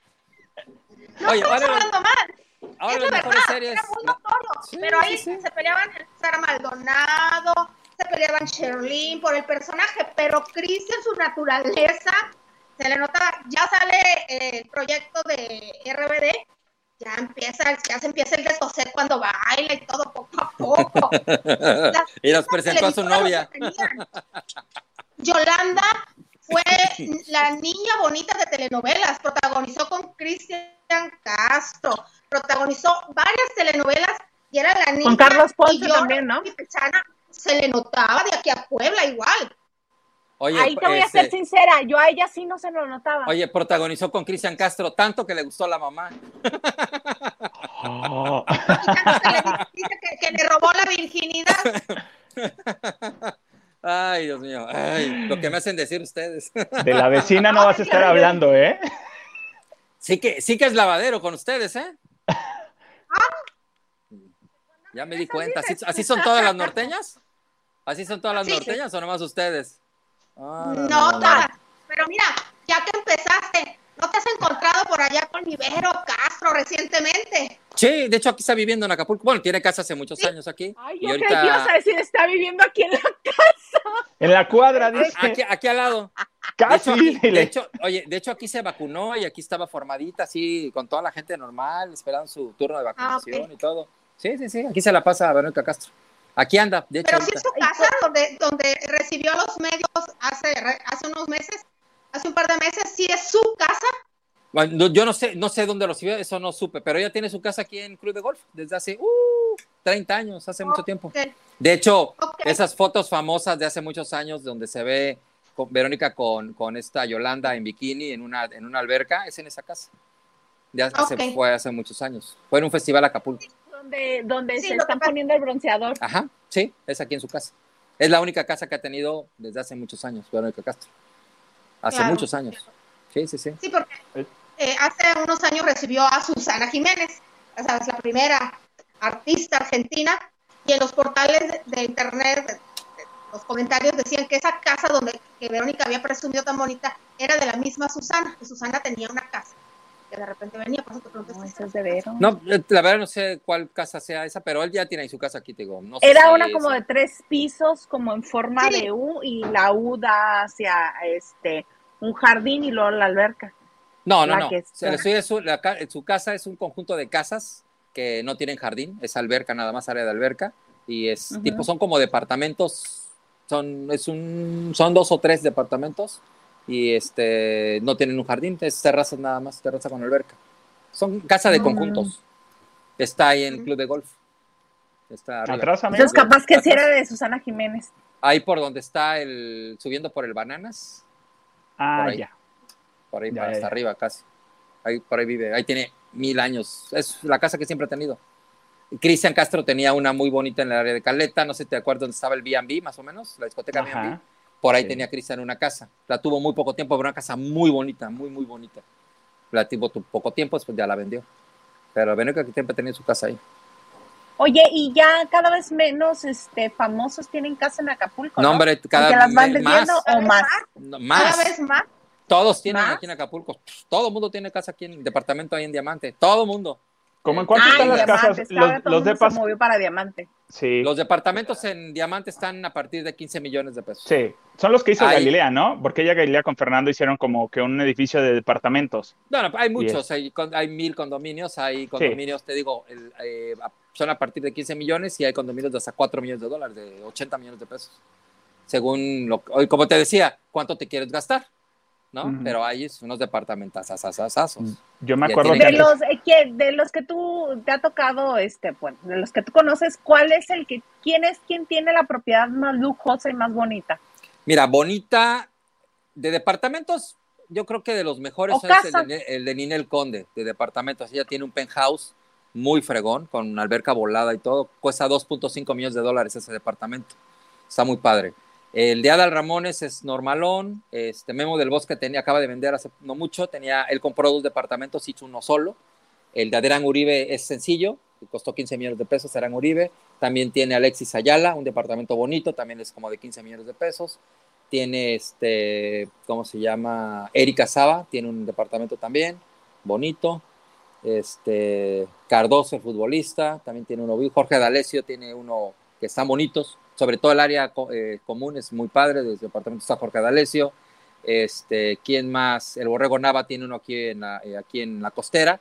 No Oye, estamos hablando mal. Ahora es verdad, series... era muy notorio. pero ahí se peleaban Sara Maldonado, se peleaban Sherlyn por el personaje, pero Cristian, su naturaleza, se le nota, ya sale el proyecto de RBD ya empieza, ya se empieza el descoser cuando baila y todo poco a poco. y nos presentó a su novia. Yolanda fue la niña bonita de telenovelas, protagonizó con Cristian Castro, protagonizó varias telenovelas y era la niña. Con Carlos Ponce también, ¿no? se le notaba de aquí a Puebla igual. Oye, Ahí te voy a ser este, sincera, yo a ella sí no se lo notaba. Oye, protagonizó con Cristian Castro tanto que le gustó a la mamá. Oh. dice que, le robó la virginidad. Ay, Dios mío, Ay, lo que me hacen decir ustedes. De la vecina no vas a estar hablando, ¿eh? Sí que, sí que es lavadero con ustedes, ¿eh? Ya me di cuenta. ¿Así, son todas las norteñas? ¿Así son todas las norteñas o nomás ustedes? Ah, no, todas. Pero mira, ya que empezaste, ¿no te has encontrado por allá con Ibero Castro recientemente? Sí, de hecho aquí está viviendo en Acapulco. Bueno, tiene casa hace muchos años aquí. Ay, yo y ahorita... que ibas a decir, está viviendo aquí en la casa. En la cuadra, dice. Aquí, aquí al lado. Casi. De hecho, oye, de hecho aquí se vacunó y aquí estaba formadita, así, con toda la gente normal, esperando su turno de ah, vacunación y todo. Sí, sí, sí, aquí se la pasa a Verónica Castro. Aquí anda, de hecho. Pero si es su casa donde, donde recibió a los medios hace, hace unos meses, hace un par de meses, sí es su casa. Bueno, yo no sé, no sé dónde lo recibió, eso no supe, pero ella tiene su casa aquí en Club de Golf desde hace uh, 30 años, hace mucho tiempo. De hecho, esas fotos famosas de hace muchos años donde se ve Verónica con, con, esta Yolanda en bikini en una, en una alberca, es en esa casa. Ya hace, fue hace muchos años. Fue en un festival Acapulco. Donde, donde se están poniendo el bronceador. Ajá, sí, es aquí en su casa. Es la única casa que ha tenido desde hace muchos años, Verónica Castro. Hace muchos años. Sí, sí, sí. Sí, porque eh, hace unos años recibió a Susana Jiménez, o sea, es la primera artista argentina, y en los portales de internet, los comentarios decían que esa casa donde que Verónica había presumido tan bonita era de la misma Susana, que Susana tenía una casa que de repente venía, por eso te pregunto. No, es de Vero. No, eh, la verdad no sé cuál casa sea esa, pero él ya tiene ahí su casa aquí, te digo. No Era una como de tres pisos, como en forma de U, y la U da hacia este un jardín y luego la alberca. No, no, no. Su, su casa es un conjunto de casas que no tienen jardín, es alberca nada más, área de alberca, y es tipo, son como departamentos son, es un, son dos o tres departamentos y este, no tienen un jardín, es terraza nada más, terraza con alberca. Son casa de conjuntos. Está ahí en el club de golf. Está Atrás, Entonces, capaz que si era de Susana Jiménez. Ahí por donde está el, subiendo por el Bananas. Ah, por ahí, ya. Por ahí, hasta arriba casi. Ahí, por ahí vive. Ahí tiene mil años. Es la casa que siempre ha tenido. Cristian Castro tenía una muy bonita en el área de Caleta, no sé si te acuerdas dónde estaba el B&B, más o menos, la discoteca B&B. Por ahí tenía Cristian una casa. La tuvo muy poco tiempo, pero una casa muy bonita, muy, muy bonita. La tuvo poco tiempo, después ya la vendió. Pero Verónica que siempre tenía su casa ahí. Oye, y ya cada vez menos este, famosos tienen casa en Acapulco. No, hombre, cada vez más. o más. más. Cada vez más. Todos tienen aquí en Acapulco. Todo el mundo tiene casa aquí en el departamento ahí en Diamante. Todo el mundo. ¿Cómo en cuánto están las casas? Los, los depas. Se movió para diamante. Sí. Los departamentos en diamante están a partir de 15 millones de pesos. Sí. Son los que hizo Galilea, ¿no? Porque ella Galilea con Fernando hicieron como que un edificio de departamentos. No, no hay muchos. Hay, hay, mil condominios. Hay condominios, te digo, eh, son a partir de 15 millones y hay condominios de hasta 4 millones de dólares, de 80 millones de pesos. Según lo como te decía, ¿cuánto te quieres gastar? ¿No? Pero hay unos departamentos asasasazos. Mm, yo me acuerdo de los eh, de los que tú te ha tocado este, bueno, de los que tú conoces, ¿cuál es el que quién es quien tiene la propiedad más lujosa y más bonita? Mira, bonita de departamentos, yo creo que de los mejores es el de, Ninel Conde, de departamentos. Ella tiene un penthouse muy fregón, con alberca volada y todo. Cuesta 2.5 millones de dólares ese departamento. Está muy padre. El de Adal Ramones es normalón. Este Memo del Bosque tenía, acaba de vender hace no mucho. Tenía, él compró dos departamentos, hizo uno solo. El de Aderán Uribe es sencillo, costó 15 millones de pesos. Aderán Uribe. También tiene Alexis Ayala, un departamento bonito, también es como de 15 millones de pesos. Tiene este, ¿cómo se llama? Erika Saba, tiene un departamento también, bonito. Este, Cardoso, el futbolista, también tiene uno. Jorge D'Alessio tiene uno que están bonitos sobre todo el área eh, común es muy padre, desde el departamento está Jorge D'Alessio, este, ¿quién más? El Borrego Nava tiene uno aquí en, la, eh, aquí en la costera,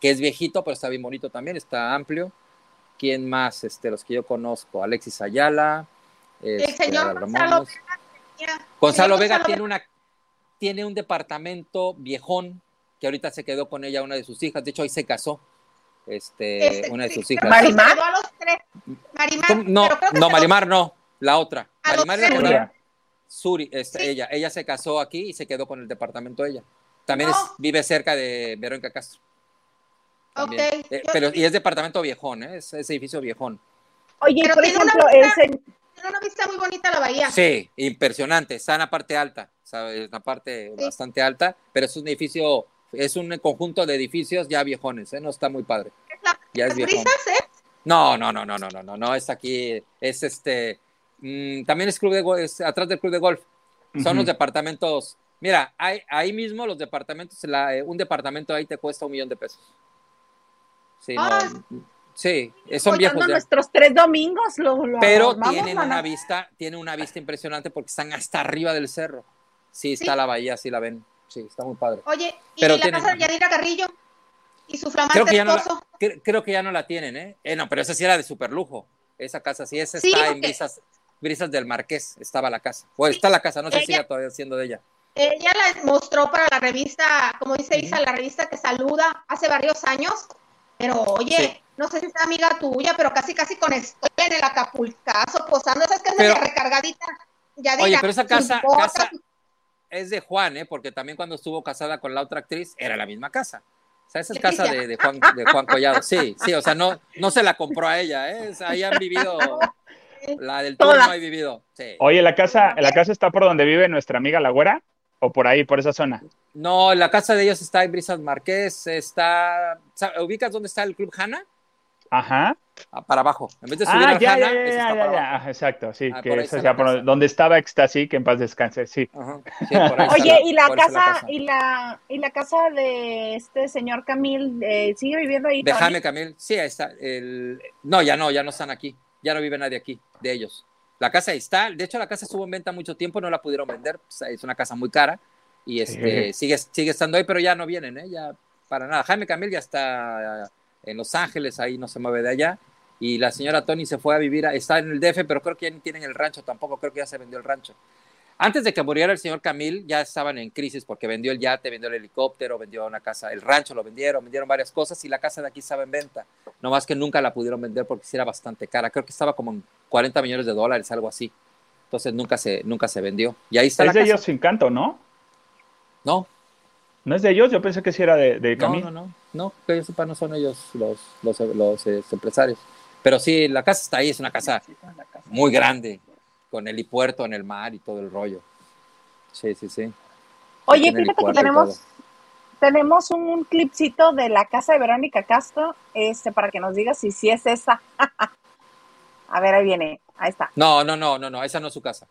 que es viejito, pero está bien bonito también, está amplio. ¿Quién más? Este, los que yo conozco, Alexis Ayala. el este, señor Gonzalo Vega. Gonzalo Vega tiene, una, tiene un departamento viejón, que ahorita se quedó con ella una de sus hijas, de hecho ahí se casó este, este, una de sus hijas. Marimar. No, no, Marimar no, la otra. Marimar es Suri, este, ella, ella se casó aquí y se quedó con el departamento ella. También vive cerca de Verónica Castro. Okay. Eh, pero, y es departamento viejón, ¿eh? es, edificio viejón. Oye, por ejemplo, una tiene una vista muy bonita la bahía. Sí, impresionante. Está en la parte alta, ¿sabes? En la parte bastante alta, pero es un edificio es un conjunto de edificios ya viejones, ¿eh? No está muy padre. ya es brisas, eh? No, no, no, no, no, no, no, no, es aquí, es este, mm, también es club de es atrás del club de golf. Son los departamentos, mira, hay, ahí mismo los departamentos, eh, un departamento ahí te cuesta un millón de pesos. Sí, ah. sí, son viejos. nuestros tres domingos lo, Pero tienen una vista, tienen una vista impresionante porque están hasta arriba del cerro. Sí, está la bahía, sí la ven. Sí, está muy padre. Oye, ¿y la casa de Yadira Carrillo? ¿Y su flamante creo que, ya no la, creo que ya no la tienen, ¿eh? ¿eh? No, pero esa sí era de super lujo. Esa casa sí, esa está en brisas, brisas del Marqués, estaba la casa. O está la casa, no sé si sigue todavía siendo de ella. Ella la mostró para la revista, como dice Isa, la revista que saluda hace varios años. Pero oye, no sé si es amiga tuya, pero casi casi con esto en el Acapulcazo, posando, esas que es recargadita. Ya oye, pero esa casa, es de Juan, ¿eh? Porque también cuando estuvo casada con la otra actriz era la misma casa. Sea, esa es casa de, Juan, de Juan Collado. Sí, sí, o sea, no, no se la compró a ella, ¿eh? ahí han vivido, la del turno ha vivido. Oye, ¿la casa, ¿la casa está por donde vive nuestra amiga La Güera? ¿O por ahí, por esa zona? No, la casa de ellos está en Brisas Marqués, está... ¿Ubicas dónde está el Club Hanna? Ajá. Ah, para abajo. En vez de subir ah, ya, ya, ya, ya, ya, exacto, sí, ah, que eso sea por donde estaba Ecstasy, que en paz descanse, sí. Oye, y la casa, y la y la casa de este señor Camil eh, sigue viviendo ahí. De Jaime Camil, sí, ahí está. El... No, ya no, ya no están aquí, ya no vive nadie aquí, de ellos. La casa ahí está, de hecho la casa estuvo en venta mucho tiempo, no la pudieron vender, es una casa muy cara y este sigue sigue estando ahí, pero ya no vienen, ¿eh? Ya para nada. Jaime Camil ya está en Los Ángeles, ahí no se mueve de allá. Y la señora Tony se fue a vivir, está en el DF, pero creo que ya ni tienen el rancho tampoco, creo que ya se vendió el rancho. Antes de que muriera el señor Camil, ya estaban en crisis porque vendió el yate, vendió el helicóptero, vendió una casa, el rancho lo vendieron, vendieron varias cosas y la casa de aquí estaba en venta. No más que nunca la pudieron vender porque sí era bastante cara. Creo que estaba como en 40 millones de dólares, algo así. Entonces nunca se, nunca se vendió. Y ahí está es de ellos sin canto, ¿no? No, ¿No es de ellos? Yo pensé que sí era de, de No, no, no. No, que yo sepa, no son ellos los, los, los, eh, empresarios. Pero sí, la casa está ahí, es una casa muy grande, con helipuerto en el mar y todo el rollo. Sí, sí, sí. Oye, fíjate que tenemos, tenemos un clipcito de la casa de Verónica Castro, este, para que nos digas si sí es esa. A ver, ahí viene, ahí está. No, no, no, no, no, esa no es su casa.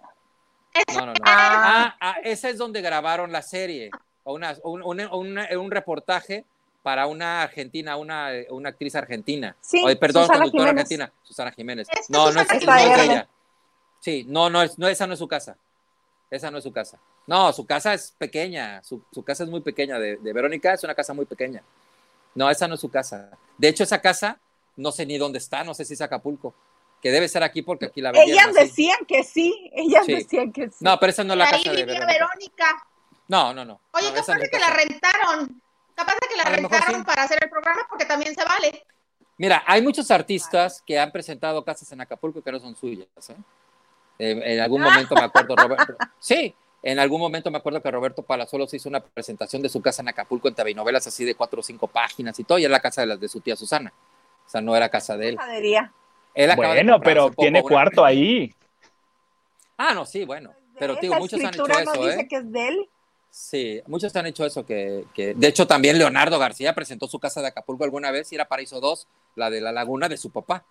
No, no, no. Ah, ah, esa es donde grabaron la serie o, una, un, reportaje para una argentina, una, una actriz argentina. Sí, perdón, conductora argentina, Susana Jiménez. no, no es, de ella. Sí, no, no, no, esa no es su casa. Esa no es su casa. No, su casa es pequeña. Su, casa es muy pequeña. De, Verónica es una casa muy pequeña. No, esa no es su casa. De hecho, esa casa, no sé ni dónde está, no sé si es Acapulco. Que debe ser aquí porque aquí la Ellas decían que sí, ellas decían que sí. No, pero esa no es la casa de Verónica. Verónica. No, no, no. Oye, capaz de que la rentaron. Capaz de que la rentaron para hacer el programa porque también se vale. Mira, hay muchos artistas que han presentado casas en Acapulco que no son suyas. ¿eh? en algún momento me acuerdo, Roberto. Sí, en algún momento me acuerdo que Roberto Palazuelos hizo una presentación de su casa en Acapulco en TV novelas así de cuatro o cinco páginas y todo, y era la casa de, las de su tía Susana. O sea, no era casa de él. él bueno, pero tiene cuarto ahí. Ah, no, sí, bueno. Pero, tío, muchos han hecho eso, dice ¿eh? que es de él. Sí, muchos han hecho eso, que, de hecho también Leonardo García presentó su casa de Acapulco alguna vez y era Paraíso 2, la de la laguna de su papá.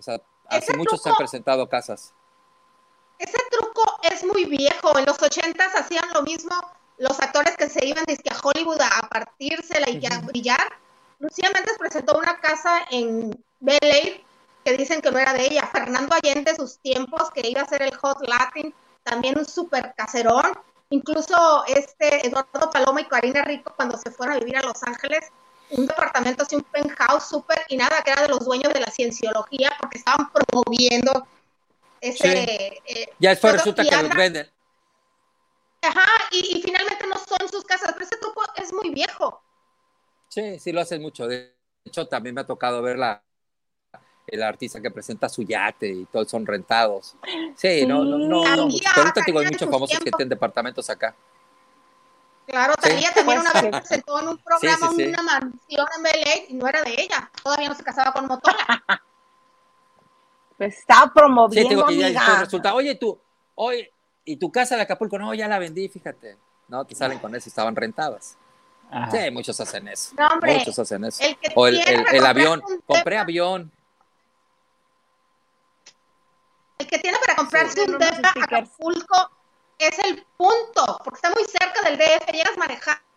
O sea, hace muchos han presentado casas. Ese truco es muy viejo, en los ochentas hacían lo mismo los actores que se iban desde a Hollywood a partírsela y a brillar. Lucía Méndez presentó una casa en Bel Air que dicen que no era de ella. Fernando Allende, sus tiempos, que iba a ser el Hot Latin, también un super caserón Incluso este Eduardo Paloma y Karina Rico, cuando se fueron a vivir a Los Ángeles, un departamento así, un penthouse súper, y nada, que era de los dueños de la cienciología, porque estaban promoviendo ese... Eh, ya después resulta que los venden. Ajá, y, finalmente no son sus casas, pero ese truco es muy viejo. Sí, sí lo hacen mucho. De hecho, también me ha tocado verla el artista que presenta su yate y todos son rentados. Sí, no, no, no, no. Pero ahorita digo, hay muchos famosos que tienen departamentos acá. Claro, Talía también una vez presentó en un programa una mansión en Belén y no era de ella. Todavía no se casaba con Motola. Pues está promoviendo. Sí, que ya resulta, oye, tú, oye, y tu casa de Acapulco, no, ya la vendí, fíjate. No, te salen con eso, estaban rentadas. Sí, muchos hacen eso. No, hombre, muchos hacen eso. o el, el avión, compré avión. el que tiene para comprarse un depa a Acapulco es el punto, porque está muy cerca del DF, llegas manejando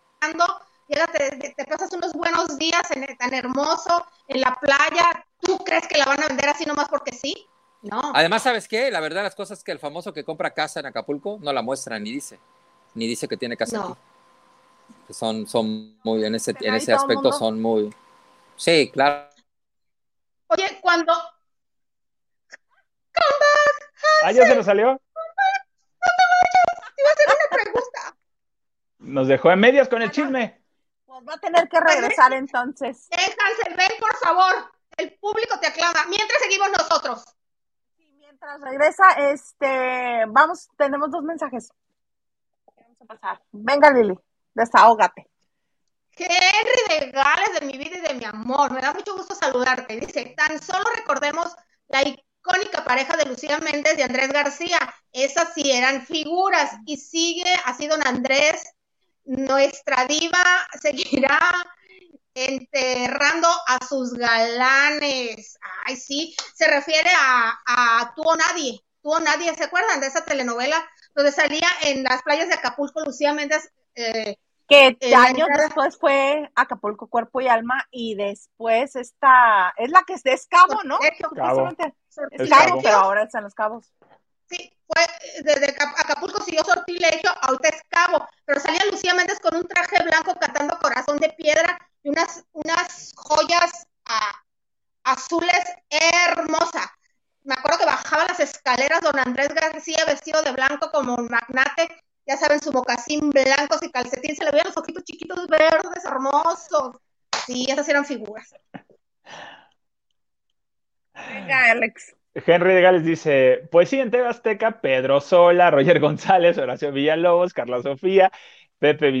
te, te, pasas unos buenos días en, tan hermoso, en la playa, ¿tú crees que la van a vender así nomás porque sí? No. Además, ¿sabes qué? La verdad, las cosas que el famoso que compra casa en Acapulco no la muestra ni dice, ni dice que tiene casa aquí. Son, son muy, en ese, en ese aspecto son muy... Sí, claro. Oye, cuando... ¿Ah, ya se nos salió? No te vayas, te iba a hacer una pregunta. Nos dejó en medias con el chisme. Pues va a tener que regresar entonces. Hansel, ven por favor. El público te aclama. Mientras seguimos nosotros. Sí, mientras regresa, este, vamos, tenemos dos mensajes. Vamos a pasar. Venga, Lili, desahógate. Henry de Gales, de mi vida y de mi amor, me da mucho gusto saludarte. Dice, tan solo recordemos la icónica pareja de Lucía Méndez y Andrés García. Esas sí eran figuras y sigue así don Andrés. Nuestra diva seguirá enterrando a sus galanes. Ay, sí, se refiere a, a o Nadie. Tú o Nadie, ¿se acuerdan de esa telenovela donde salía en las playas de Acapulco Lucía Méndez? Eh, que años después fue Acapulco Cuerpo y Alma y después esta es la que es de Escabo, ¿no? Cabo. Es Cabo, pero ahora están los cabos. Sí, fue desde Acapulco siguió sortilegio, ahorita es Cabo, pero salía Lucía Méndez con un traje blanco cantando Corazón de Piedra y unas, unas joyas azules hermosas. Me acuerdo que bajaba las escaleras don Andrés García vestido de blanco como un magnate, ya saben, su mocasín blancos y calcetín, se le veían los ojitos chiquitos verdes, hermosos. Sí, esas eran figuras. Venga, Alex. Henry de Gales dice, pues sí, en TV Azteca, Pedro Sola, Roger González, Horacio Villalobos, Carla Sofía, Pepe,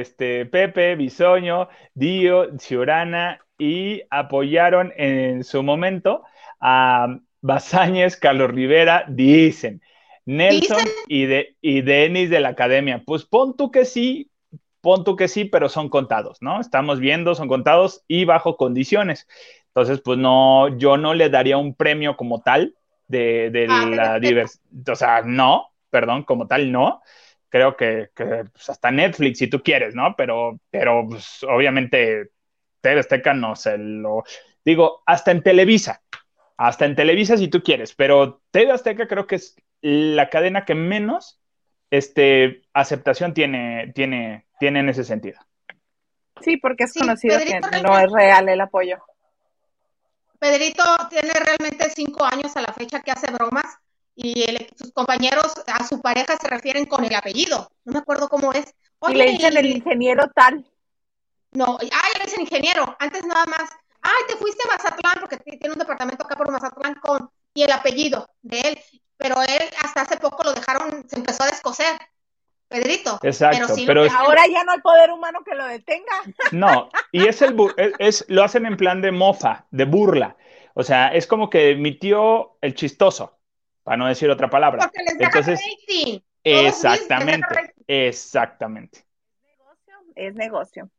este, Pepe Bisoño, Dio, Ciurana y apoyaron en su momento a Basáñez, Carlos Rivera, dicen. Nelson y, de, y Denis de la academia. Pues pon tú que sí, pon tú que sí, pero son contados, ¿no? Estamos viendo, son contados y bajo condiciones. Entonces, pues no, yo no le daría un premio como tal de, de ah, la diversidad. O sea, no, perdón, como tal, no. Creo que, que pues, hasta Netflix, si tú quieres, ¿no? Pero, pero pues, obviamente TV Azteca no se lo. Digo, hasta en Televisa. Hasta en Televisa si tú quieres, pero TV Azteca creo que es la cadena que menos este, aceptación tiene, tiene, tiene en ese sentido. Sí, porque es conocido que no es real el apoyo. Pedrito tiene realmente cinco años a la fecha que hace bromas y sus compañeros a su pareja se refieren con el apellido. No me acuerdo cómo es. y le dicen el ingeniero tal. No, ay, dicen ingeniero. Antes nada más. Ay, te fuiste a Mazatlán porque tiene un departamento acá por Mazatlán con y el apellido de él. Pero él hasta hace poco lo dejaron, se empezó a descoser. Pedrito. Exacto, pero, ahora ya no hay poder humano que lo detenga. No, y es el es, lo hacen en plan de mofa, de burla. O sea, es como que mi tío el chistoso, para no decir otra palabra. Porque les Entonces, exactamente, exactamente. Es negocio, es negocio.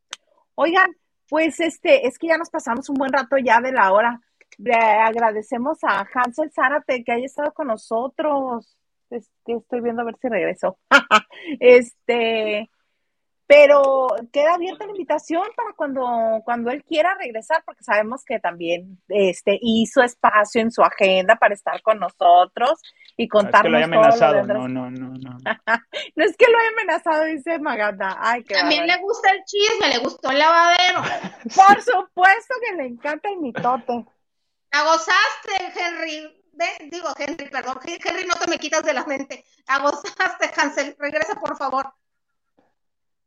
Oigan, pues este, es que ya nos pasamos un buen rato ya de la hora. Le agradecemos a Hansel Zárate que haya estado con nosotros estoy viendo a ver si regreso. este, pero queda abierta la invitación para cuando, cuando él quiera regresar, porque sabemos que también este, hizo espacio en su agenda para estar con nosotros y contarnos. No es que lo haya amenazado, no, no, no, no. no es que lo haya amenazado, dice Maganda. Ay, También le gusta el chisme, le gustó el lavadero. Por supuesto que le encanta el mitote. La gozaste, Henry digo, Henry, perdón, Henry, no te me quitas de la mente. Agotaste, Hansel, regresa por favor.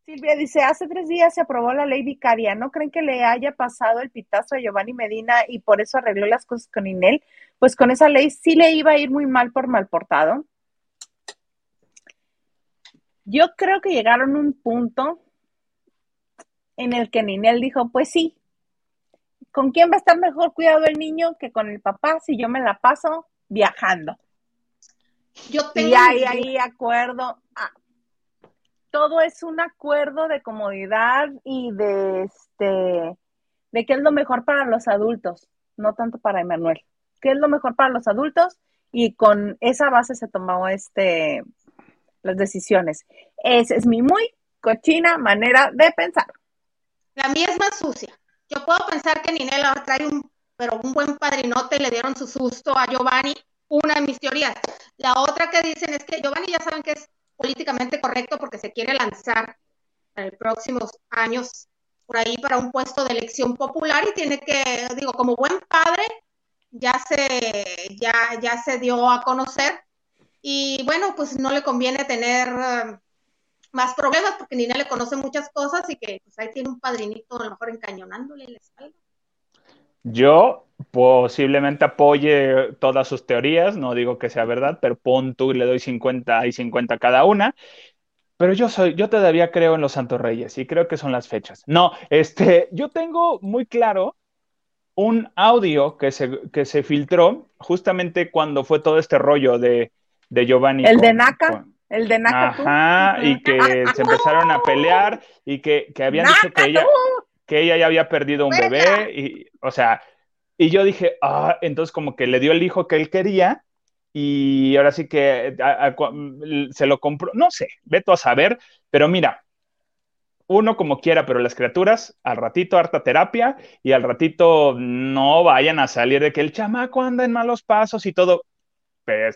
Silvia dice, hace tres días se aprobó la ley vicaria. ¿No creen que le haya pasado el pitazo a Giovanni Medina y por eso arregló las cosas con Inel? Pues con esa ley sí le iba a ir muy mal por mal portado. Yo creo que llegaron a un punto en el que Ninel dijo, pues sí, ¿con quién va a estar mejor cuidado el niño que con el papá si yo me la paso viajando? Yo tengo y hay ahí acuerdo. Ah, todo es un acuerdo de comodidad y de este de qué es lo mejor para los adultos, no tanto para Emanuel. ¿Qué es lo mejor para los adultos? Y con esa base se tomó este las decisiones. Esa es mi muy cochina manera de pensar. La mía es más sucia. Yo puedo pensar que Ninela trae un, pero un buen padrinote, le dieron su susto a Giovanni, una de mis teorías. La otra que dicen es que Giovanni ya saben que es políticamente correcto porque se quiere lanzar en los próximos años por ahí para un puesto de elección popular y tiene que, digo, como buen padre, ya se, ya, ya se dio a conocer y bueno, pues no le conviene tener eh, más problemas porque Nina le conoce muchas cosas y que pues ahí tiene un padrinito a lo mejor encañonándole la espalda. Yo posiblemente apoye todas sus teorías, no digo que sea verdad, pero pon tú y le doy 50 y 50 cada una. Pero yo soy, yo todavía creo en los Santos Reyes y creo que son las fechas. No, este, yo tengo muy claro un audio que se, que se filtró justamente cuando fue todo este rollo de, de Giovanni. El de Naka. El de Naka. Ajá, y que se empezaron a pelear y que, que habían dicho que ella, que ella ya había perdido un bebé. Y, o sea, y yo dije, ah, entonces como que le dio el hijo que él quería y ahora sí que se lo compró, no sé, veto a saber, pero mira, uno como quiera, pero las criaturas, al ratito harta terapia y al ratito no vayan a salir de que el chamaco anda en malos pasos y todo. Pero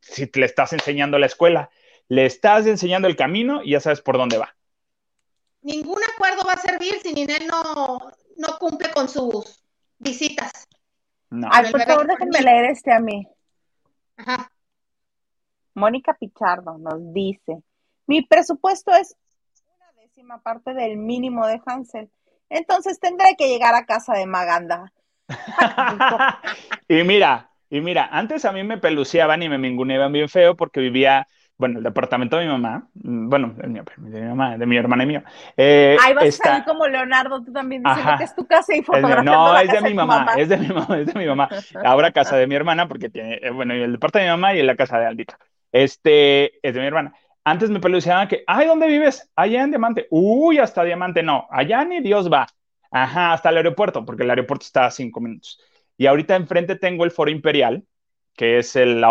si le estás enseñando la escuela, le estás enseñando el camino y ya sabes por dónde va. Ningún acuerdo va a servir si Ninel no, no cumple con sus visitas. No. Ay, por favor, déjenme leer este a mí. Ajá. Mónica Pichardo nos dice, mi presupuesto es una décima parte del mínimo de Hansel, entonces tendré que llegar a casa de Maganda. y mira, y mira, antes a mí me peluceaban y me minguneaban bien feo porque vivía bueno, el departamento de mi mamá, mm, bueno, de mi, mamá, de mi hermana y mío. Eh, Ahí vas a salir como Leonardo, tú también diciendo que es tu casa y fotografiando No, es de mi mamá, es de mi mamá, es de mi mamá. Ahora casa de mi hermana, porque tiene, eh, bueno, el departamento de mi mamá y la casa de Aldita. Este, es de mi hermana. Antes me peluceaban que, ay, ¿dónde vives? Allá en Diamante. Uy, hasta Diamante no, allá ni Dios va. Ajá, hasta el aeropuerto, porque el aeropuerto está a cinco minutos. Y ahorita enfrente tengo el Foro Imperial, que es el,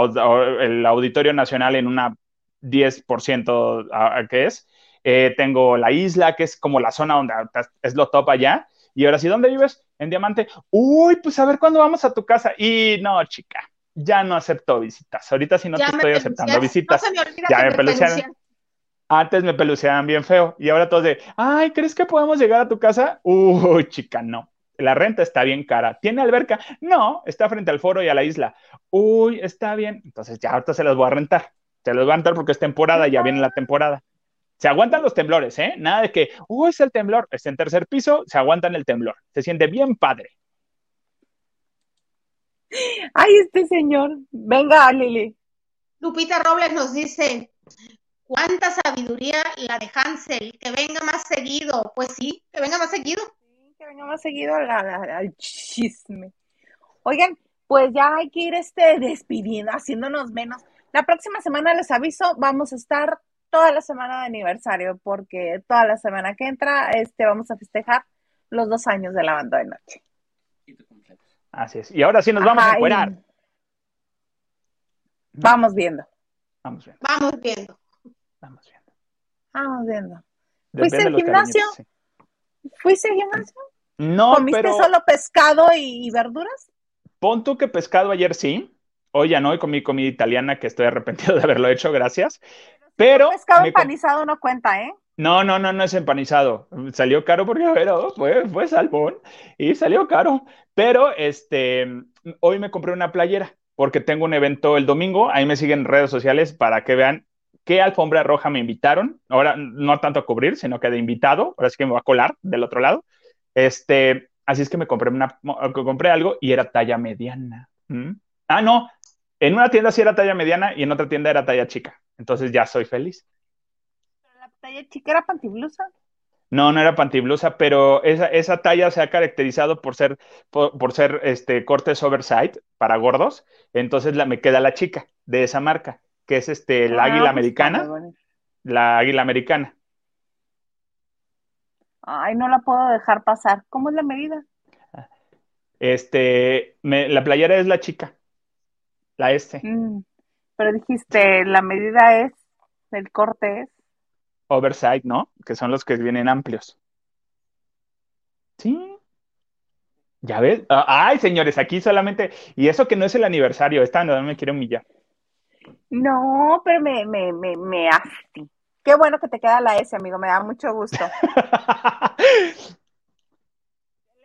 el Auditorio Nacional en una 10% a, que es. Eh, tengo la isla, que es como la zona donde es lo top allá. Y ahora sí, ¿dónde vives? En Diamante. Uy, pues a ver cuándo vamos a tu casa. Y no, chica, ya no acepto visitas. Ahorita sí no te estoy aceptando visitas. ya me, pelucearon. Antes me peluceaban bien feo. Y ahora todos de, ay, ¿crees que podemos llegar a tu casa? Uy, chica, no. La renta está bien cara. ¿Tiene alberca? No, está frente al foro y a la isla. Uy, está bien. Entonces ya ahorita se las voy a rentar. Se los va a entrar porque es temporada, ya viene la temporada. Se aguantan los temblores, ¿eh? Nada de que, uy, es el temblor, está en tercer piso, se aguantan el temblor. Se siente bien padre. Ay, este señor. Venga, Lili. Lupita Robles nos dice, ¿cuánta sabiduría la de Hansel? Que venga más seguido. Pues sí, que venga más seguido. Sí, que venga más seguido al chisme. Oigan, pues ya hay que ir este despidiendo, haciéndonos menos. La próxima semana les aviso, vamos a estar toda la semana de aniversario, porque toda la semana que entra este, vamos a festejar los dos años de la banda de noche. Así es. Y ahora sí nos vamos a encuerar. Vamos viendo. Vamos viendo. Vamos viendo. Vamos viendo. Vamos viendo. ¿Fuiste al gimnasio? ¿Fuiste al gimnasio? No, ¿Comiste solo pescado y verduras? Pon tú que pescado ayer sí, Hoy ya no, hoy comí comida italiana que estoy arrepentido de haberlo hecho, gracias. Pero. El pescado empanizado no cuenta, ¿eh? No, no, no, no es empanizado. Salió caro porque, pero fue, fue salmón y salió caro. Pero este, hoy me compré una playera porque tengo un evento el domingo. Ahí me siguen en redes sociales para que vean qué alfombra roja me invitaron. Ahora no tanto a cubrir, sino que de invitado. Ahora sí que me va a colar del otro lado. Este, así es que me compré una, compré algo y era talla mediana. ¿Mm? Ah, no, en una tienda sí era talla mediana y en otra tienda era talla chica. Entonces ya soy feliz. ¿La talla chica era pantiblusa? No, no era pantiblusa, pero esa, esa talla se ha caracterizado por ser, por, ser este, cortes oversight para gordos. Entonces la, me queda la chica de esa marca, que es este, la ah, águila pues americana. La águila americana. Ay, no la puedo dejar pasar. ¿Cómo es la medida? Este, la playera es la chica. La S. Mm, pero dijiste, la medida es, el corte es. Oversight, ¿no? Que son los que vienen amplios. Sí. Ya ves. Ah, ay, señores, aquí solamente. Y eso que no es el aniversario, esta no me quiere humillar. No, pero me, me, me, me Qué bueno que te queda la S, amigo, me da mucho gusto. la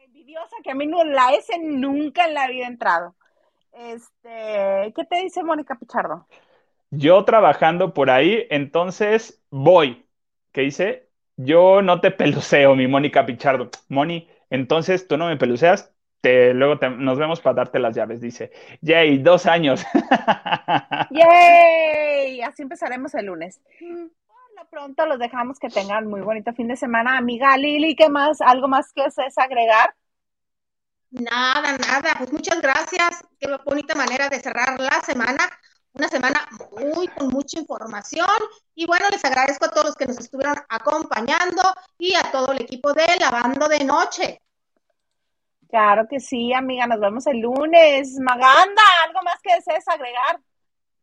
envidiosa que a mí no, la S nunca en la vida ha entrado. Este, ¿qué te dice Mónica Pichardo? Yo trabajando por ahí, entonces voy. ¿Qué dice? Yo no te peluceo, mi Mónica Pichardo. Moni, entonces tú no me peluceas, te, luego nos vemos para darte las llaves, dice. Yay, dos años. Yay, así empezaremos el lunes. Por lo pronto los dejamos que tengan muy bonito fin de semana. Amiga Lili, ¿qué más? ¿Algo más que es agregar? Nada, nada. Pues muchas gracias. Qué bonita manera de cerrar la semana. Una semana muy con mucha información. Y bueno, les agradezco a todos los que nos estuvieron acompañando y a todo el equipo de Lavando de Noche. Claro que sí, amiga. Nos vemos el lunes. Maganda, ¿algo más que desees agregar?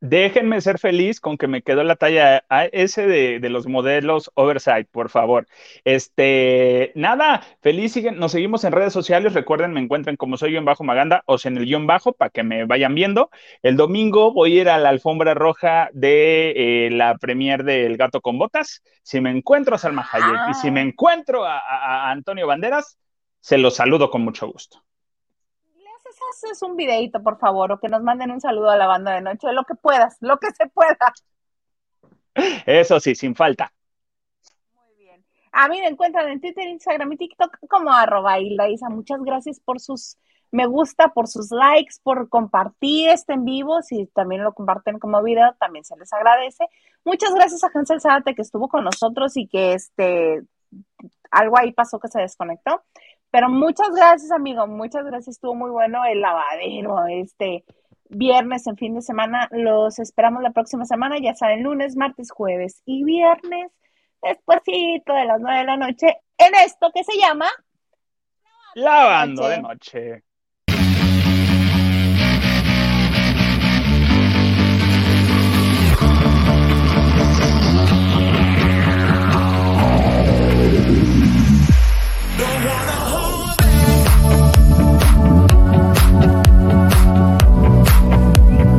Déjenme ser feliz con que me quedó la talla S de, de, los modelos oversight, por favor. Este, nada, feliz, nos seguimos en redes sociales. Recuerden, me encuentran como soy guion bajo Maganda o en el guion bajo para que me vayan viendo. El domingo voy a ir a la alfombra roja de eh, la premier del Gato con Botas. Si me encuentro a Salma Hayek y si me ah. encuentro a Antonio Banderas, se los saludo con mucho gusto haces un videito, por favor, o que nos manden un saludo a la banda de noche, lo que puedas, lo que se pueda. Eso sí, sin falta. Muy bien. A mí me encuentran en Twitter, Instagram y TikTok como arroba Isa. Muchas gracias por sus me gusta, por sus likes, por compartir este en vivo. Si también lo comparten como video, también se les agradece. Muchas gracias a Hansel Zárate que estuvo con nosotros y que este algo ahí pasó que se desconectó. Pero muchas gracias, amigo, muchas gracias. Estuvo muy bueno el lavadero este viernes en fin de semana. Los esperamos la próxima semana, ya saben, lunes, martes, jueves y viernes, despuésito de las nueve de la noche, en esto que se llama Lavando de noche.